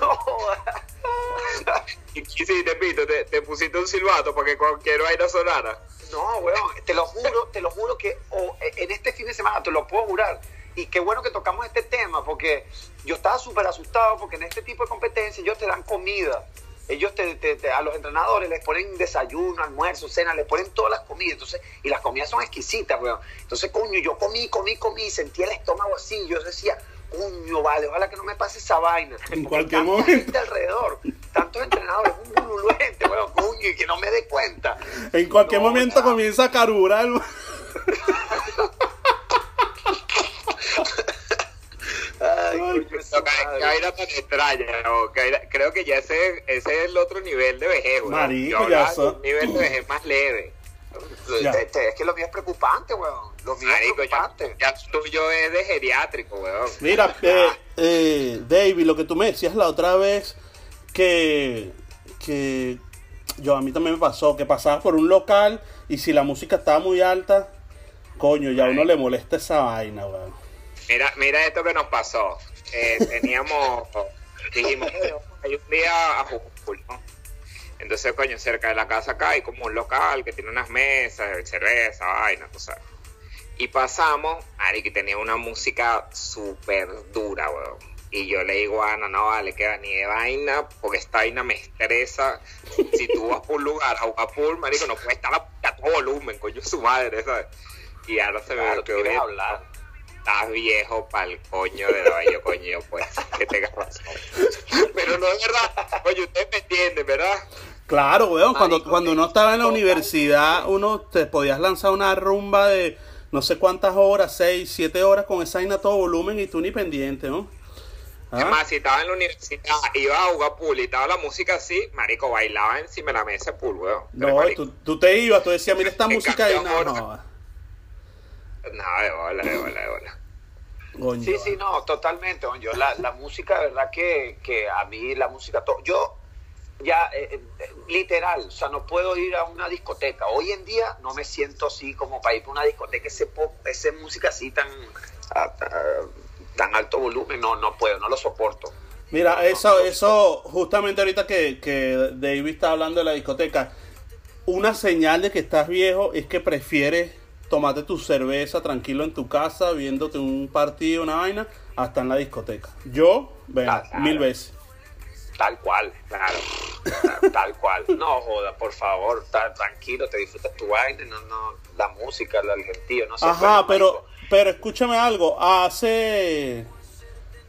No, Y sí, te pito, te, te pusiste un silbato para que cualquier vaina sonara. no, weón, te lo juro, te lo juro que o, en este fin de semana, te lo puedo jurar. Y qué bueno que tocamos este tema, porque yo estaba súper asustado, porque en este tipo de competencias ellos te dan comida. Ellos te, te- te- a los entrenadores les ponen desayuno, almuerzo, cena, les ponen todas las comidas. Entonces, y las comidas son exquisitas, weón. Entonces, coño, yo comí, comí, comí, sentía el estómago así. Yo decía, coño, vale, ojalá que no me pase esa vaina. En cualquier tanta momento. gente alrededor, tantos entrenadores, un bululuente, weón, coño, y que no me dé cuenta. En cualquier No, momento ya. comienza a carurar. weón. Ay, No, qué- madre. qué vaina tan extraña, ¿no? Creo que ya ese, ese es el otro nivel de vejez, weón. Marico, ya un nivel de vejez más leve. Ya. Este, es que lo mío es preocupante, weón. Lo mío es Marico, ya, ya tuyo es de geriátrico, weón. Mira, eh, eh, David, lo que tú me decías la otra vez, que, que yo a mí también me pasó, que pasabas por un local y si la música estaba muy alta, coño, ya a uno le molesta esa vaina, weón. Mira, mira esto que nos pasó. Eh, teníamos, dijimos, "Bueno, hay un día a Jujuy, ¿no? Entonces, coño, cerca de la casa acá hay como un local que tiene unas mesas, cerveza, vaina, tú sabes. Y pasamos, Ari, que tenía una música súper dura, weón. Y yo le digo a Ana, no vale, que ni de vaina, porque esta vaina me estresa. Si tú vas por un lugar a jugar pool, marico, no puede estar a, a todo volumen, coño, su madre, ¿sabes? Y ahora se me Claro, quieres bien. hablar. Estás viejo pa'l coño de la yo coño, pues, que tengas razón. Pero no es verdad. Oye, ustedes me entienden, ¿verdad? Claro, weón, cuando, Marico, cuando uno estaba en la total. universidad, uno te podías lanzar una rumba de no sé cuántas horas, seis, siete horas con esa vaina a todo volumen y tú ni pendiente, ¿no? ¿Ah? más, si estaba en la universidad, iba a jugar pool y estaba la música así, marico, bailaba encima de la mesa de pool, weón. No, tú, tú te ibas, tú decías, mira esta música y no, no. No, de bola, de bola, de bola. Sí, sí, no, totalmente. Yo la, la música, de verdad que, que a mí la música, to- yo ya eh, eh, literal, o sea, no puedo ir a una discoteca. Hoy en día no me siento así como para ir para una discoteca, ese pop, ese música así tan a- a- tan alto volumen, no, no puedo, no lo soporto. Mira, eso, eso, justamente ahorita que, que David está hablando de la discoteca, una señal de que estás viejo es que prefieres tomarte tu cerveza tranquilo en tu casa, viéndote un partido, una vaina, hasta en la discoteca. Yo, bueno, Ah, mil veces. Tal cual, Claro. tal cual. No joda, por favor, ta- tranquilo, te disfrutas tu vaina, no, no, la música, el gentío, no sé. Ajá, bueno, pero, pero escúchame algo, hace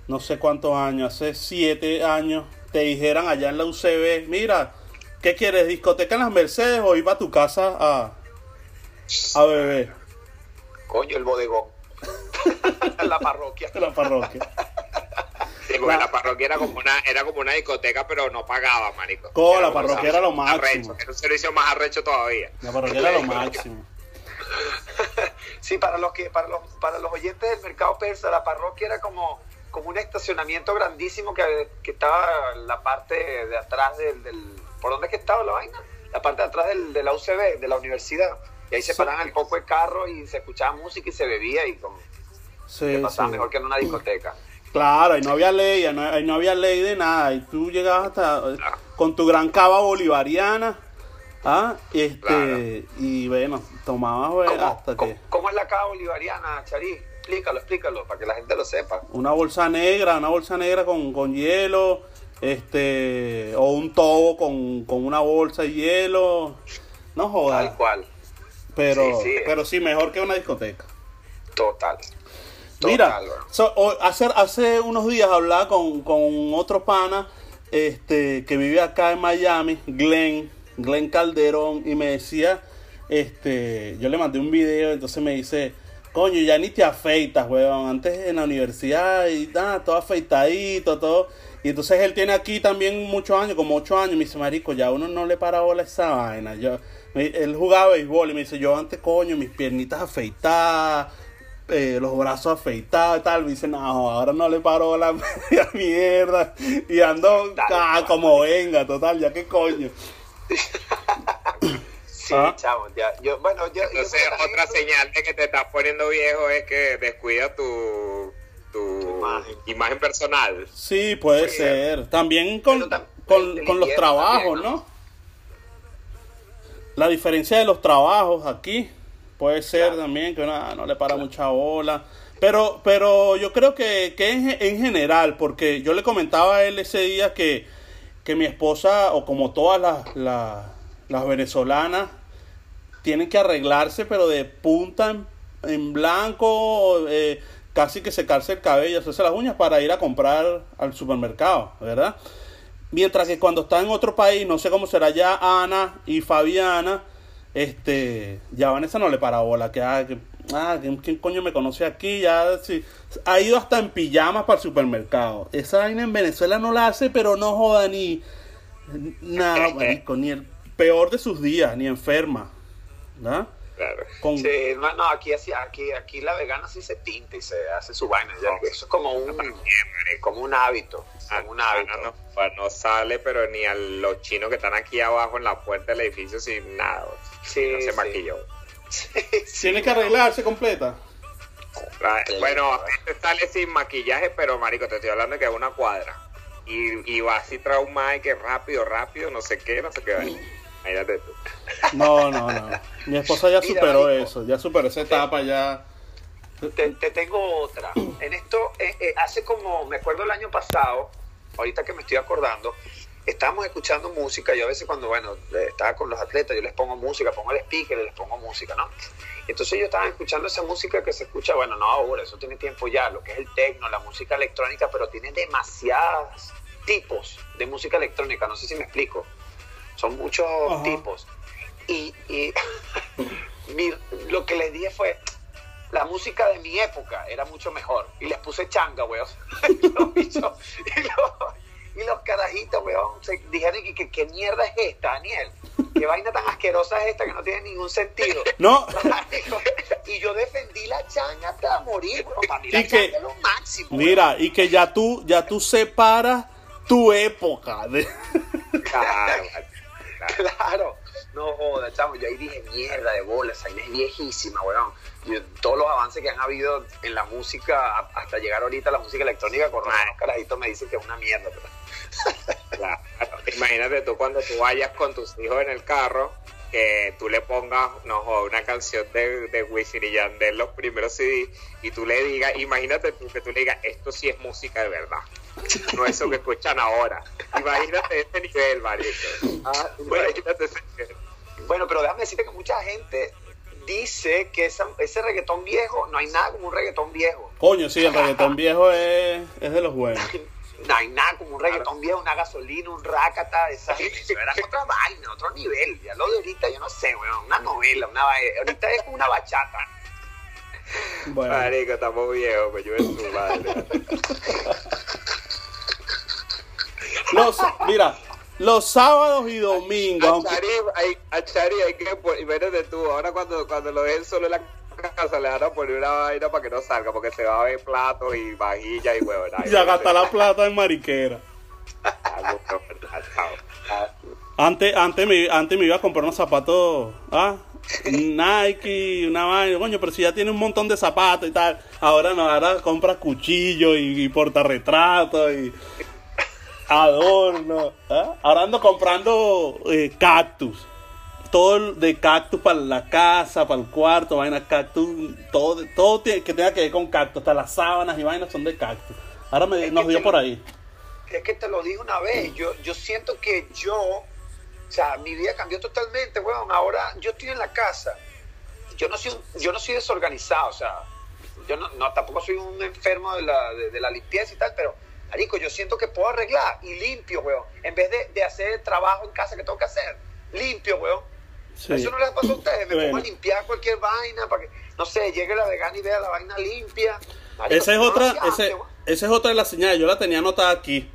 no sé cuántos años, hace siete años, te dijeran allá en la UCB, mira, ¿qué quieres? ¿Discoteca en las Mercedes o iba a tu casa a, a beber? Coño, el bodegón. la parroquia. La parroquia. Sí, porque la parroquia era como una, era como una discoteca, pero no pagaba, marico. Co, la parroquia era lo máximo. Arrecho, era un servicio más arrecho todavía. La parroquia era lo máximo. Sí, para los que para los para los oyentes del mercado persa, la parroquia era como como un estacionamiento grandísimo que, que estaba en la parte de atrás del, del ¿por dónde es que estaba la vaina? La parte de atrás del, de la UCB, de la universidad. Y ahí se Sí. paraban el poco de carro y se escuchaba música y se bebía y como Sí, pasaba sí. mejor que en una discoteca. Claro, ahí no había ley, ahí no, ahí no había ley de nada. Y tú llegabas hasta con tu gran cava bolivariana. ¿ah? Este, Claro. Y bueno, tomabas ¿Cómo, hasta cómo- que cómo es la cava bolivariana, Charí? Explícalo, explícalo, para que la gente lo sepa. una bolsa negra, una bolsa negra con, con hielo, este, o un tobo con, con una bolsa de hielo. No jodas. Tal cual, Pero, Sí, sí. pero sí, mejor que una discoteca. total. Mira, so- hace, hace unos días hablaba con, con otro pana este, que vive acá en Miami, Glenn, Glenn Calderón, y me decía, este, yo le mandé un video, entonces me dice, coño, ya ni te afeitas, weón, antes en la universidad y nada, todo afeitadito, todo. Y entonces él tiene aquí también muchos años, como ocho años, me dice, marico, ya uno no le para bola a esa vaina. Yo, me- él jugaba béisbol y me dice, yo antes, coño, mis piernitas afeitadas, eh, los brazos afeitados y tal. Me dice, no, ahora no le paro la media mierda. Y ando Dale, ah, como venga, total, ya que coño. Sí, Ah. chavo, ya. Yo, bueno, yo, yo Entonces, también otra señal de que te estás poniendo viejo es que descuida tu, tu Tu imagen. imagen. personal. Sí, puede Sí. ser. También con, tam- con, con los trabajos, también, ¿no? ¿no? La diferencia de los trabajos aquí puede ser Claro. también que una no le para mucha bola. Pero, pero yo creo que, que en, en general, porque yo le comentaba a él ese día que, que mi esposa, o como todas las, las, las venezolanas, tienen que arreglarse, pero de punta en, en blanco, eh, casi que secarse el cabello, hacerse las uñas para ir a comprar al supermercado, ¿verdad? Mientras que cuando está en otro país, no sé cómo será ya Ana y Fabiana, este, ya Vanessa no le para bola, que, ah, que, ah, ¿quién, coño me conoce aquí? Ya sí, ha ido hasta en pijamas para el supermercado. Esa vaina en Venezuela no la hace, pero no joda ni nada, ni el peor de sus días, ni enferma, ¿verdad? Claro. Con, Sí, no, no, aquí, así- aquí, aquí la vegana sí se pinta y se hace su vaina. ya, No. eso es como un, como un hábito. Como un hábito. No, no sale, pero ni a los chinos que están aquí abajo en la puerta del edificio sin nada. Sí, no se sí. maquilló. tiene que arreglarse completa. Ah. Bueno, a veces sale sin maquillaje, pero marico, te estoy hablando de que es una cuadra. Y, y va así traumada y que rápido, rápido, no sé qué, no sé qué. Tú. No, no, no. Mi esposa ya Mira, superó marico. eso, ya superó esa etapa, ya. Te, te tengo otra. En esto, eh, eh, hace como, me acuerdo el año pasado, ahorita que me estoy acordando, estábamos escuchando música. Yo a veces cuando, bueno, eh, estaba con los atletas, yo les pongo música, pongo el speaker y les pongo música, ¿no? Entonces ellos estaban escuchando esa música que se escucha, bueno, no ahora, eso tiene tiempo ya, lo que es el techno, la música electrónica, pero tiene demasiados tipos de música electrónica, no sé si me explico. Son muchos Ajá. tipos. Y, y mi- lo que les dije fue, la música de mi época era mucho mejor. Y les puse changa, weón. y, los bichos- y los- y los carajitos, weón, se dijeron que, que, ¿qué mierda es esta, Daniel? ¿Qué vaina tan asquerosa es esta que no tiene ningún sentido? No, y yo defendí la changa hasta morir, weón. Para mí la Y que- changa es lo máximo. weón. mira, y que ya tú, ya tú separas tu época. De... Claro, claro. No joda, chamo. Yo ahí dije, mierda de bola, esa vaina es viejísima, weón. Y todos los avances que han habido en la música, hasta llegar ahorita a la música electrónica, con unos carajitos me dicen que es una mierda. Pero... Claro. Imagínate tú cuando tú vayas con tus hijos en el carro, que tú le pongas no, una canción de, de Wisin y Yandel, los primeros CD, y tú le digas, imagínate tú que tú le digas, esto sí es música de verdad. No eso que escuchan ahora. Imagínate ese nivel, marico. Ah, bueno, Imagínate ese nivel. bueno, pero déjame decirte que mucha gente dice que esa- ese reggaetón viejo, no hay nada como un reggaetón viejo. Coño, sí, el reggaetón viejo es, es de los buenos. No hay nada como un reggaetón viejo, una gasolina, un rácata, esa eso era otra vaina, otro nivel. Ya lo de ahorita, yo no sé, weón, una novela, una. Ahorita es como una bachata. Bueno, Marico, estamos viejos, pues yo en su madre. los, mira, los sábados y domingos, A aunque- Chari, hay, a Chari hay que, imagínate tú, ahora cuando, cuando lo dejen solo en la casa le van a poner una vaina para que no salga, porque se va a ver platos y vajilla y huevos. Ya gasta la plata en mariquera. Antes, antes, me, antes me iba a comprar unos zapatos, ¿ah? Nike, una vaina, coño, pero si ya tiene un montón de zapatos y tal, ahora no, ahora compra cuchillos y, y y adornos. ¿ah? Ahora ando comprando eh, cactus. Todo de cactus para la casa, para el cuarto, vainas cactus, todo, todo que tenga que ver con cactus, hasta las sábanas y vainas son de cactus. Ahora me, nos dio por ahí. Es que te lo dije una vez, yo, yo siento que yo, o sea, mi vida cambió totalmente, weón. Ahora yo estoy en la casa, yo no soy, yo no soy desorganizado, o sea, yo no, no, tampoco soy un enfermo de la, de, de la limpieza y tal, pero, marico, yo siento que puedo arreglar y limpio, weón. En vez de, de hacer el trabajo en casa que tengo que hacer, limpio, weón. Sí. Eso no les pasa a ustedes, me Bueno. pongo a limpiar cualquier vaina para que, no sé, llegue la vegana y vea la vaina limpia. Marico, Esa es otra, ese- esa es otra de las señales, yo la tenía anotada aquí.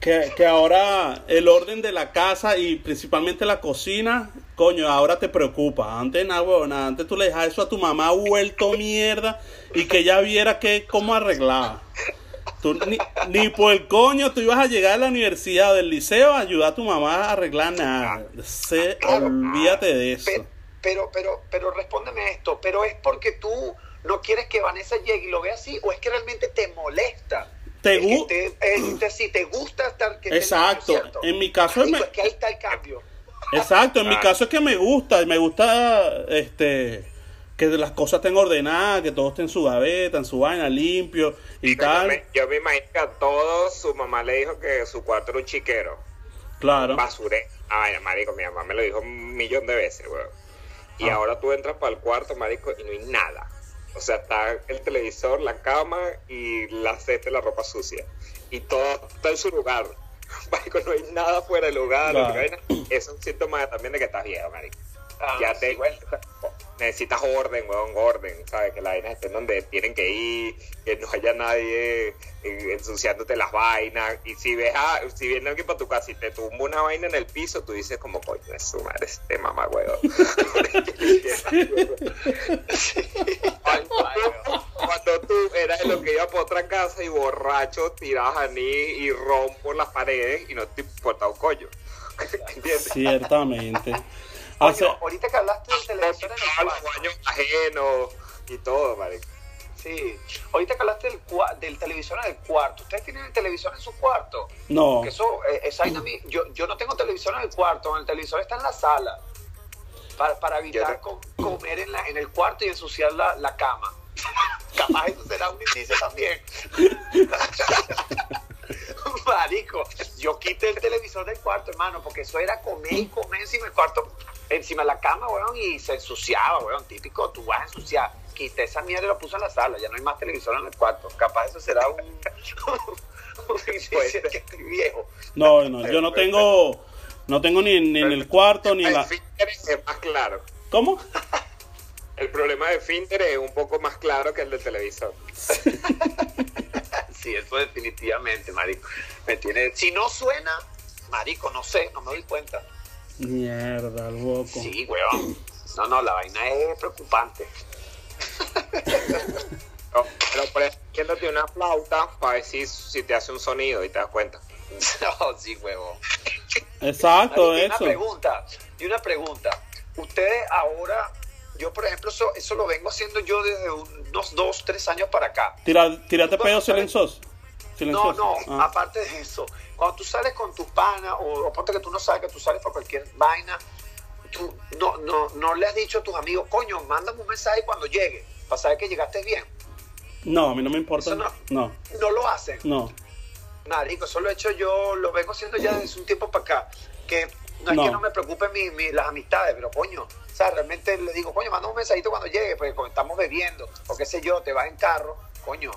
Que, que ahora el orden de la casa y principalmente la cocina, coño, ahora te preocupa. Antes nada, nada, antes tú le dejas eso a tu mamá vuelto mierda y que ella viera que cómo arreglaba. Tú, ni, ni por el coño tú ibas a llegar a la universidad o del liceo a ayudar a tu mamá a arreglar nada. Se, Claro. olvídate de eso. Pero, pero, pero, pero respóndeme esto, ¿pero es porque tú no quieres que Vanessa llegue y lo vea así o es que realmente te molesta? Te Es que gu- te- es- te- si te gusta estar que Exacto. En mi caso Marico, me- es que ahí está el cambio. Exacto, en mi Ah. caso es que me gusta, me gusta este que las cosas estén ordenadas, que todo esté en su gaveta, en su vaina, limpio y tal. me, yo me imagino que a todos su mamá le dijo que su cuarto era un chiquero. Claro. Basuré. Vaya, marico, mi mamá me lo dijo un millón de veces, weón. Y Ah. ahora tú entras para el cuarto, marico, y no hay nada. O sea, está el televisor, la cama y la cesta y la ropa sucia. Y todo está en su lugar. Marico, no hay nada fuera del lugar. Claro. Es un síntoma también de que estás viejo, marico. Ah, ya sí, te bueno. Necesitas orden, weón, orden, ¿sabes? Que las vainas estén donde tienen que ir, que no haya nadie eh, ensuciándote las vainas. Y si ves a, si viene alguien para tu casa y te tumba una vaina en el piso, tú dices como, coño, es su madre, este mamá, weón. Cuando tú eras lo que iba por otra casa y borracho tirabas anís y ron por las paredes y no te importaba un coño. ¿Entiendes? Ciertamente. Coño, Hace- ahorita que hablaste del televisor en el cuarto, ajenos y todo, marico. sí, ahorita que hablaste del, cua- del televisor en el cuarto, ¿ustedes tienen el televisor en su cuarto? no, Porque eso, eh, esa vaina a mí- yo, yo no tengo televisor en el cuarto, el televisor está en la sala. Para, para evitar comer en, la, en el cuarto y ensuciar la, la cama. Capaz eso será un indicio también. Marico, yo quité el televisor del cuarto, hermano, porque eso era comer y comer encima del cuarto, encima de la cama, weón, y se ensuciaba, weón, típico, tú vas a ensuciar. Quité esa mierda y lo puse en la sala, ya no hay más televisor en el cuarto. Capaz eso será un, un de que estoy viejo. no, no, yo no tengo, no tengo ni, ni en el cuarto ni en la. Es más claro. ¿Cómo? El problema de Finder es un poco más claro que el del televisor. Sí, eso definitivamente, marico. Me tiene... Si no suena, marico, no sé, no me doy cuenta. Mierda, loco. Sí, weón. No, no, la vaina es preocupante. No, pero por ejemplo, una flauta para ver si, si te hace un sonido y te das cuenta. No, sí, huevón. Exacto, Marico, y una eso. pregunta, y una pregunta. Ustedes ahora, yo por ejemplo, eso, eso lo vengo haciendo yo desde unos dos, tres años para acá. Tira, tírate No, pedo ¿sabes? silencioso. No, no, Ah. aparte de eso, cuando tú sales con tus panas, o, o ponte que tú no sabes que tú sales por cualquier vaina, tú no, no, no le has dicho a tus amigos, coño, mándame un mensaje cuando llegue, para saber que llegaste bien. No, a mí no me importa. Eso no. No, No lo hacen. no. Marico, eso lo he hecho yo, lo vengo haciendo ya desde un tiempo para acá. Que no es No. que no me preocupen mi- mi- las amistades, pero coño, o sea, realmente le digo, coño, manda un mensajito cuando llegue, porque como estamos bebiendo, o qué sé yo, te vas en carro, coño,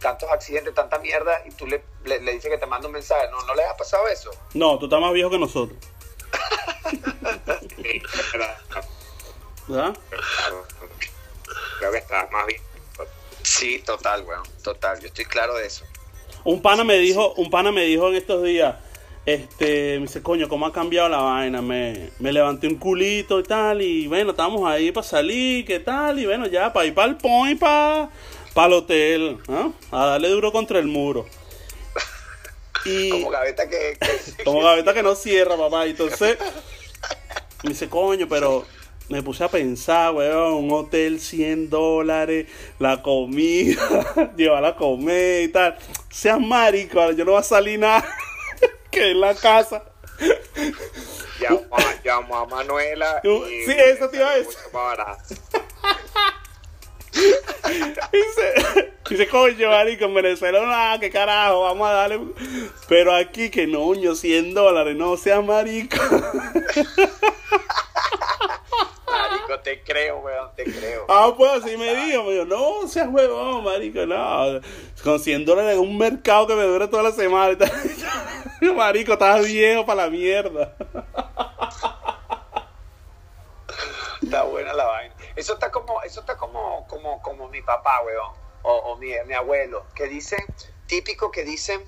tantos accidentes, tanta mierda, y tú le, le, le dices que te manda un mensaje. ¿No, ¿No les ha pasado eso? No, tú estás más viejo que nosotros. Sí, verdad. Creo que estás más bien. Sí, total, weón, total, yo estoy claro de eso. Un pana me dijo, un pana me dijo en estos días, este, me dice, coño, ¿cómo ha cambiado la vaina? Me, me levanté un culito y tal, y bueno, estamos ahí para salir, ¿qué tal? Y bueno, ya, para ir para el point, para el hotel, ¿ah? a darle duro contra el muro. Y Como gaveta que... que- como gaveta que no cierra, papá. Entonces, me dice, coño, pero me puse a pensar, weón, un hotel 100 dólares, la comida, llevar a comer y tal. Seas marico, yo no va a salir nada que en la casa. Llamó, a- llamó a Manuela. Yo- y sí, eso te iba a decir. Dice, dice, coño, marico, en Venezuela, ah, qué carajo, vamos a darle. Pero aquí, que no, ño, 100 dólares, no seas marico. Marico, te creo, weón, te creo. Ah, pues así me dijo, me dijo, no seas huevón, marico, no. Con 100 dólares en un mercado que me dure toda la semana. marico, estás viejo para la mierda. Está buena la vaina. Eso está como, eso está como, como, como mi papá, weón, o, o mi, mi abuelo, que dicen, típico que dicen,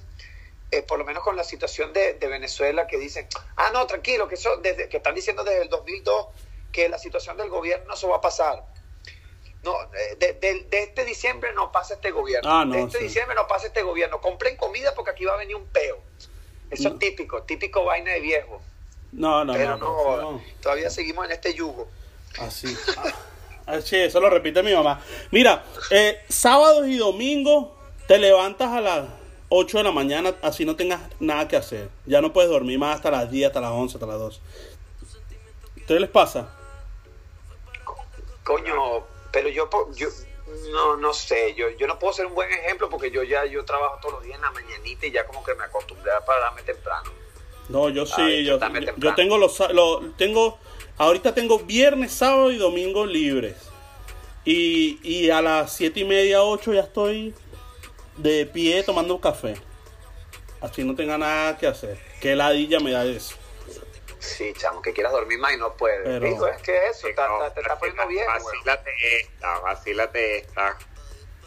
eh, por lo menos con la situación de, de Venezuela, que dicen, ah, no, tranquilo, que eso, desde, que están diciendo desde el 2002 que la situación del gobierno eso va a pasar. No, eh, de, de- de este diciembre no pasa este gobierno. Ah, no, de este sí. diciembre no pasa este gobierno. Compren comida porque aquí va a venir un peo. Eso es típico, típico vaina de viejo. No, no, Pero no, no, no, todavía seguimos en este yugo. Así. Ah, sí, eso lo repite mi mamá. Mira, eh, sábados y domingos te levantas a las 8 de la mañana, así no tengas nada que hacer. Ya no puedes dormir más hasta las 10, hasta las 11, hasta las 12. ¿Ustedes les pasa? Coño, pero yo, yo no, no sé, yo, yo no puedo ser un buen ejemplo porque yo ya yo trabajo todos los días en la mañanita y ya como que me acostumbré a pararme temprano. No, yo sí, yo, yo- tengo los, sa- lo- tengo, ahorita tengo viernes, sábado y domingo libres. Y, y a las siete y media, 8 ya estoy de pie tomando un café. Así no tenga nada que hacer. Qué ladilla me da eso. Sí, chamo, que quieras dormir más y no puedes. Pero- Digo, es que eso, Sí, está- no, está- te está poniendo bien, güey. Vacílate esta, vacílate esta.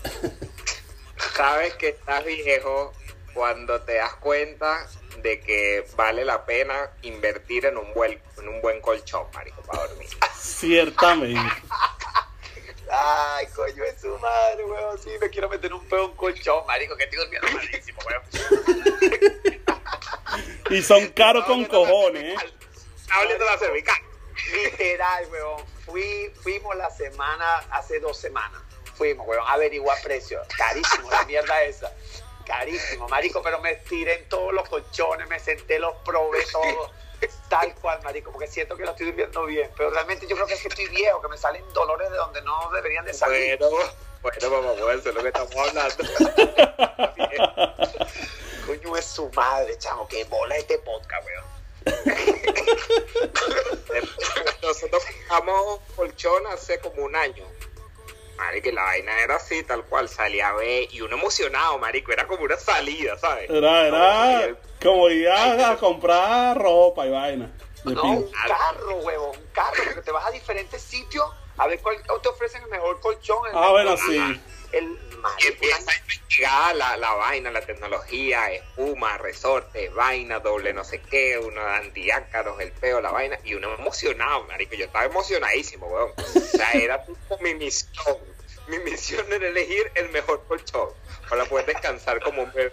Sabes que estás viejo cuando te das cuenta de que vale la pena invertir en un buen, en un buen colchón, marico, para dormir. Ciertamente. Ay, coño, es su madre, weón. Sí, me quiero meter un pedo en un colchón, marico, que estoy durmiendo malísimo, weón. Y son caros con cojones, ¿eh? Hablando de la cervical. Literal, weón. Fui, fuimos la semana, hace dos semanas. Fuimos, weón, a averiguar precios. Carísimo, la mierda esa. Carísimo, marico, pero me tiré en todos los colchones, me senté, los probé todos. Tal cual, marico, porque siento que lo estoy durmiendo bien. Pero realmente yo creo que es que estoy viejo, que me salen dolores de donde no deberían de salir. Bueno, bueno, vamos a ver, eso es lo que estamos hablando. Coño, es su madre, chamo, que bola este podcast, weón. Nosotros compramos colchón hace como un año. Marico, y la vaina era así, tal cual, salía a ver, y uno emocionado, marico, era como una salida, ¿sabes? Era, era como ir a, a comprar ropa y vaina. No, un carro, huevón, un carro, porque te vas a diferentes sitios a ver cuál te ofrecen el mejor colchón. el Ah, mejor- bueno, sí. El Y marico, empieza a investigar la, la vaina, la tecnología, espuma, resortes, vaina, doble no sé qué, uno antiácaros, el peo, la vaina, y uno emocionado, marico, yo estaba emocionadísimo, weón. O sea, era tipo mi misión, mi misión era elegir el mejor colchón para poder descansar como un bebé.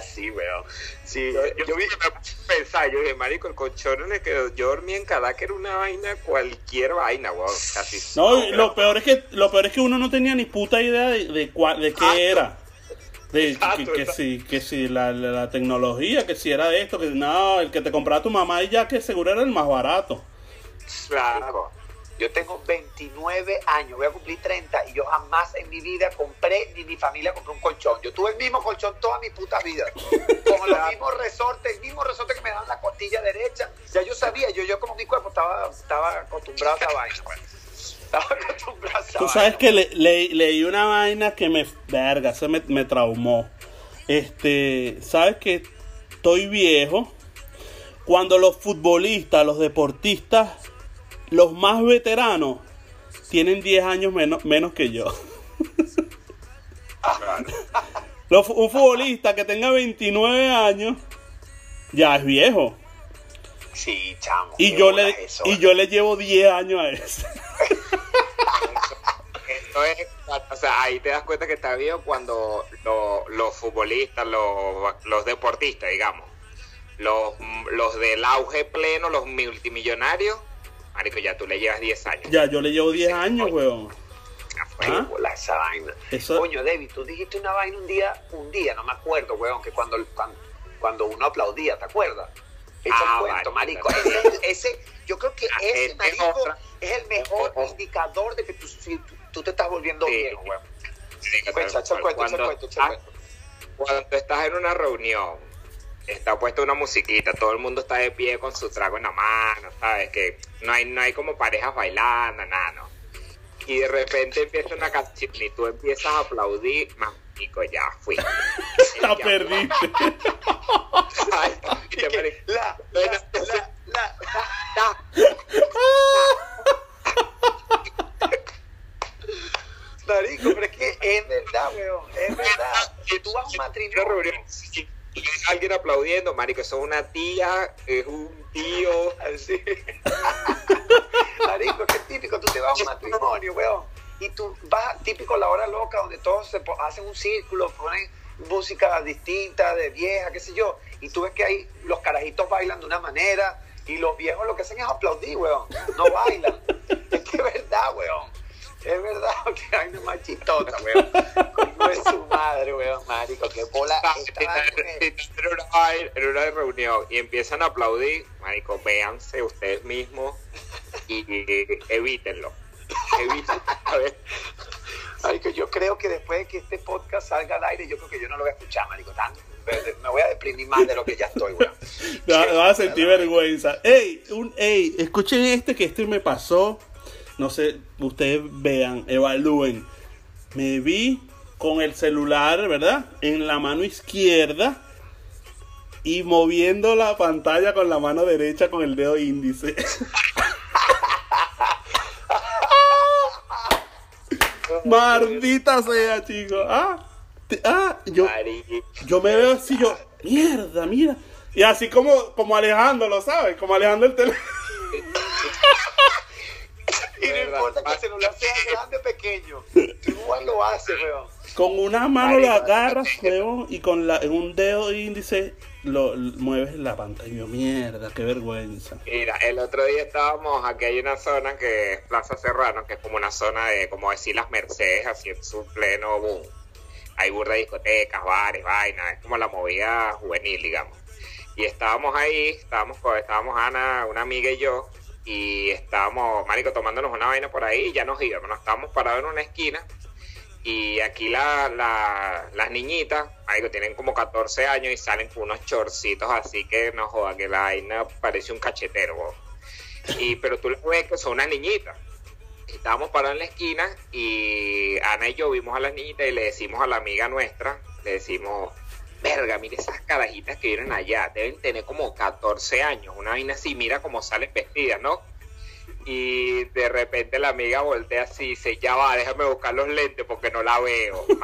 sí, weón. Sí, Yo, yo, yo vi, me pensar, yo dije, marico, el colchón en el que yo dormí en Caracas era una vaina, cualquier vaina, weón, casi. No, pero- lo peor es que lo peor es que uno no tenía ni puta idea de, de, cuál- de qué era. De Exacto, que, si, que si la, la, la tecnología, que si era esto, que no, el que te compraba tu mamá y ya que seguro era el más barato. Claro. Yo tengo 29 años, voy a cumplir 30 y yo jamás en mi vida compré, ni mi familia compró un colchón. Yo tuve el mismo colchón toda mi puta vida. Con los mismos resortes, el mismo resorte que me daban la costilla derecha. Ya yo sabía, yo, yo como mi cuerpo estaba, estaba acostumbrado a esa vaina, weón. Estaba acostumbrado a esa Tú vaina. sabes que le- le- leí una vaina que me, verga, se me, me traumó. Este, sabes que estoy viejo. Cuando los futbolistas, los deportistas, los más veteranos, tienen 10 años menos, menos que yo. Los un futbolista que tenga 29 años ya es viejo. Sí, chamo. Y yo, le, eso, y ¿vale? yo le llevo 10 años a ese. Esto es, o sea, ahí te das cuenta que está viejo cuando lo- los futbolistas, los, los deportistas, digamos, los, los del auge pleno, los multimillonarios, marico, ya tú le llevas 10 años. Ya, yo le llevo 10 años, weón. ¿Ah? esa vaina. Eso- Coño, David, tú dijiste una vaina un día, un día, no me acuerdo, weón, que cuando, cuando, cuando uno aplaudía, ¿te acuerdas? Echa Ah, el cuento, vale, marico. vale. Ese, ese- yo creo que Ah, ese, es marico, otra. es el mejor Otra. indicador de que tú, si tú, tú te estás volviendo Sí. viejo, weón. Sí, Pues, echa el cuento, echa el cuento, echa el cuento. Cuando estás en una reunión, está puesta una musiquita, todo el mundo está de pie con su trago en la mano, ¿sabes? Que no hay, no hay como parejas bailando, nada, ¿no? Y de repente empieza una canción y tú empiezas a aplaudir, marico, ya fui. La Ya, perdiste. Ay, Y te que la, la, la, la, Ya. Marico, pero es que es verdad, weón, es verdad. Si tú vas a un matrimonio, ves a alguien aplaudiendo, marico, eso es una tía, es un tío, así. Marico, qué típico, tú te vas a un matrimonio, weón, y tú vas, típico la hora loca, donde todos se hacen un círculo, ponen música distinta, de vieja, qué sé yo, y tú ves que ahí los carajitos bailan de una manera, y los viejos lo que hacen es aplaudir, weón, no bailan. Es que es verdad, weón. Es verdad que hay una machitota, weón. Coño es su madre, weón, marico, qué bola. vaina en una, vaina- en una reunión y empiezan a aplaudir, marico, véanse ustedes mismos y, y evítenlo. Evítenlo. A ver, Marico, yo creo que después de que este podcast salga al aire, yo creo que yo no lo voy a escuchar, marico. Tan- me- voy a deprimir más de lo que ya estoy, weón. Me va- me vas a sentir vergüenza. Ey, un, ey, escuchen este que este me pasó. No sé, ustedes vean, evalúen. Me vi con el celular, ¿verdad? En la mano izquierda y moviendo la pantalla con la mano derecha con el dedo índice. Maldita sea, chicos. Ah, te- ah, yo, yo me veo así, yo, mierda, mira. Y así como, como alejándolo, ¿sabes? Como alejando el teléfono. Y no importa que el celular sea grande o pequeño. Tú igual lo haces, weón. Con una mano lo agarras, huevón, y con la, en un dedo índice lo, lo- mueves la pantalla. Mierda, qué vergüenza. Mira, el otro día estábamos, aquí hay una zona que es Plaza Serrano, que es como una zona de, como decir, las Mercedes, así en su pleno boom. Hay burda discotecas, bares, vainas, es como la movida juvenil, digamos. Y estábamos ahí, estábamos, con- estábamos Ana, una amiga y yo, y estábamos, marico, tomándonos una vaina por ahí, y ya nos íbamos, nos estábamos parados en una esquina, y aquí la, la- las niñitas, marico, tienen como 14 años y salen con unos chorcitos así que no joda, que la vaina parece un cachetero, y Pero tú les ves que son unas niñitas. Estábamos parados en la esquina y Ana y yo vimos a las niñitas y le decimos a la amiga nuestra, le decimos, verga, mire esas carajitas que vienen allá, deben tener como 14 años, una vaina así, mira cómo salen vestidas, ¿no? Y de repente la amiga voltea así y dice, ya va, déjame buscar los lentes porque no la veo.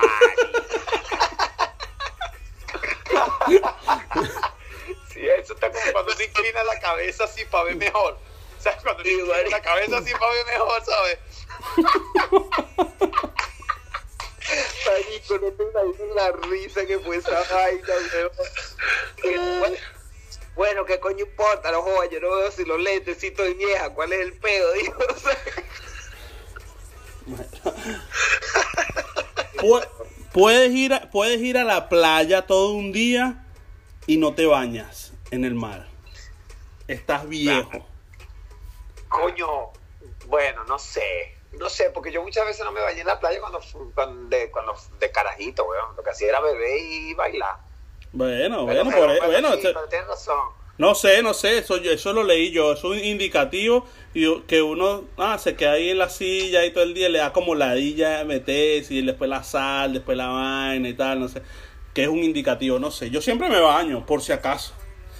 Sí, eso está como cuando se inclina la cabeza así para ver mejor. ¿Sabes? Cuando se inclina la cabeza así para ver mejor, ¿sabes? No te la risa que fue esa vaina, weón. Que, bueno, ¿qué coño importa? No jodas, yo no veo si los lentes, si estoy vieja, ¿cuál es el pedo? Digo, o sea, Pu- Puedes ir, a, puedes ir a la playa todo un día y no te bañas en el mar. Estás viejo. Coño, bueno, no sé. No sé, porque yo muchas veces no me bañé en la playa cuando, fu- cuando, de, cuando de carajito, weón. Lo que hacía era beber y bailar. Bueno, Pero- bueno, pero- por, pero bueno, sí, pero tienes razón. no sé, no sé, eso, yo- eso lo leí yo, es un indicativo y que uno ah, se queda ahí en la silla y todo el día le da como ladilla meterse y después la sal, después la vaina y tal, no sé, que es un indicativo, no sé, yo siempre me baño, por si acaso.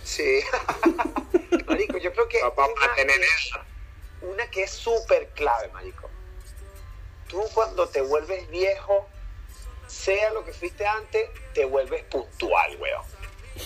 Sí. marico, yo creo que una, tener una que es súper clave, marico. Tú cuando te vuelves viejo, sea lo que fuiste antes, te vuelves puntual, weón.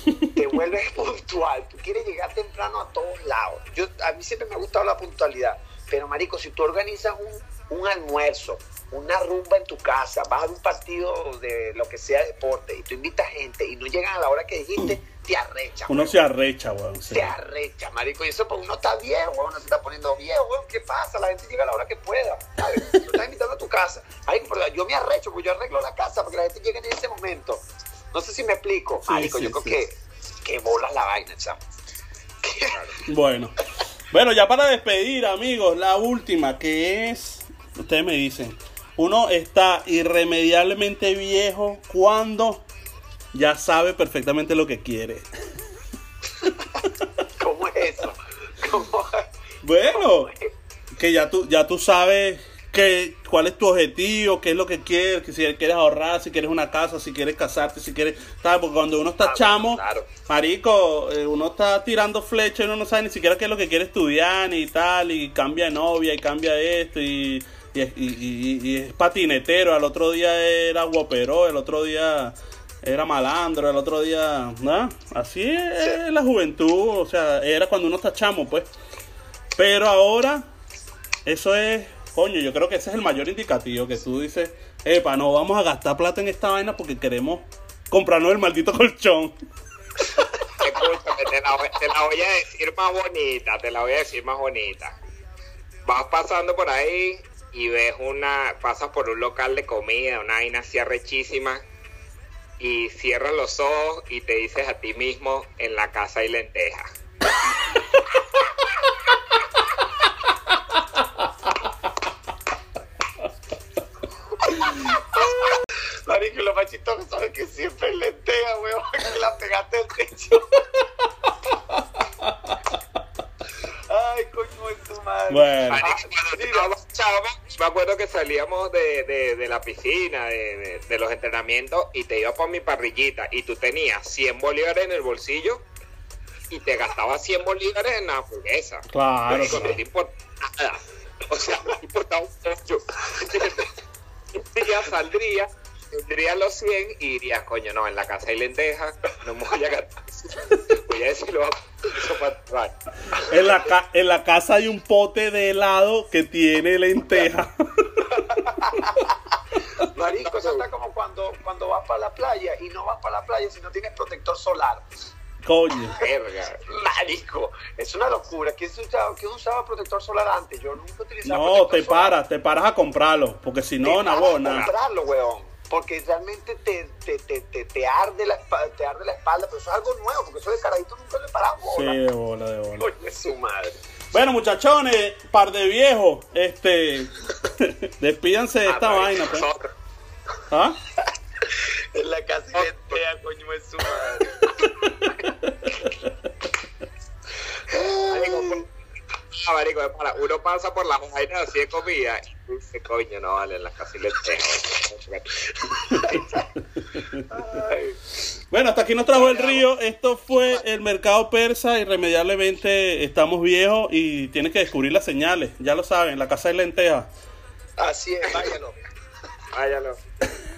te vuelves puntual, tú quieres llegar temprano a todos lados. Yo, a mí siempre me ha gustado la puntualidad, pero marico, si tú organizas un, un almuerzo, una rumba en tu casa, vas a un partido de lo que sea deporte y tú invitas gente y no llegan a la hora que dijiste, te arrecha. Uno weón. se arrecha, weón. sí. Te arrecha, marico. Y eso porque uno está viejo, weón, no se está poniendo viejo, weón. ¿Qué pasa? La gente llega a la hora que pueda. Casa. Ay, pero yo me arrecho porque yo arreglo la casa porque la gente llega en ese momento. No sé si me explico. Sí, marico, sí, yo creo que, que bolas la vaina, chamo. Bueno. Bueno, ya para despedir, amigos, la última que es, ustedes me dicen, uno está irremediablemente viejo cuando ya sabe perfectamente lo que quiere. ¿Cómo es eso? ¿Cómo Bueno, que ya tú, ya tú sabes que, cuál es tu objetivo, qué es lo que quieres, que si quieres ahorrar, si quieres una casa, si quieres casarte, si quieres, ¿sabes? Porque cuando uno está chamo, claro. marico, eh, uno está tirando flechas y uno no sabe ni siquiera qué es lo que quiere estudiar ni tal, y cambia de novia y cambia esto y, y, y- y- y es patinetero, al otro día era guaperó, el otro día era malandro, el otro día, ¿no? Así es la juventud, o sea, era cuando uno está chamo, pues. Pero ahora, eso es, coño, yo creo que ese es el mayor indicativo que tú dices, epa, no vamos a gastar plata en esta vaina porque queremos comprarnos el maldito colchón. Escúchame, te la, voy- te la voy a decir más bonita, te la voy a decir más bonita. Vas pasando por ahí y ves una, pasas por un local de comida, una vaina así arrechísima, y cierras los ojos y te dices a ti mismo, en la casa hay lentejas. Marico, lo más chistoso sabes que siempre es lenteja, weón, que la pegaste al techo. Ay, coño, es tu madre. Bueno. Ah, cuando estábamos chavos, me acuerdo que salíamos de, de- de la piscina, de, de- de los entrenamientos, y te ibas por mi parrillita, y tú tenías 100 bolívares en el bolsillo, y te gastabas 100 bolívares en la hamburguesa. Claro, Marico, claro. no te importaba nada. O sea, no te importaba un pocho. Un día saldría, tendría los 100 y dirías, coño, no, en la casa hay lentejas, no me voy a gastar. Voy a decirlo eso para atrás. En la, ca- en la casa hay un pote de helado que tiene lenteja. Marico, eso está como cuando, cuando vas para la playa y no vas para la playa si no tienes protector solar. Coño. Verga. Marico, es una locura. ¿Quién usaba, quién usaba protector solar antes? Yo nunca utilizaba No, protector te solar. paras, te paras a comprarlo. Porque si no, paras no, a nada. comprarlo, weón. Porque realmente te, te, te, te, te arde la espalda, te arde la espalda, pero eso es algo nuevo, porque eso de carajito nunca le paramos. Sí, de bola, de bola. Coño, es su madre. Bueno, muchachones, par de viejos, este, despídanse de esta Ah, vaina, pues. ¿Ah? En la casa coño, es su madre. Marico, ah, marico, para- uno pasa por las vainas así de comida y tú dices, coño, no vale, las casi. Ay, Bueno, hasta aquí nos trajo el río. Esto fue el mercado persa. Irremediablemente estamos viejos y tienes que descubrir las señales. Ya lo saben, la casa de lentejas. Así es, váyalo. Váyalo.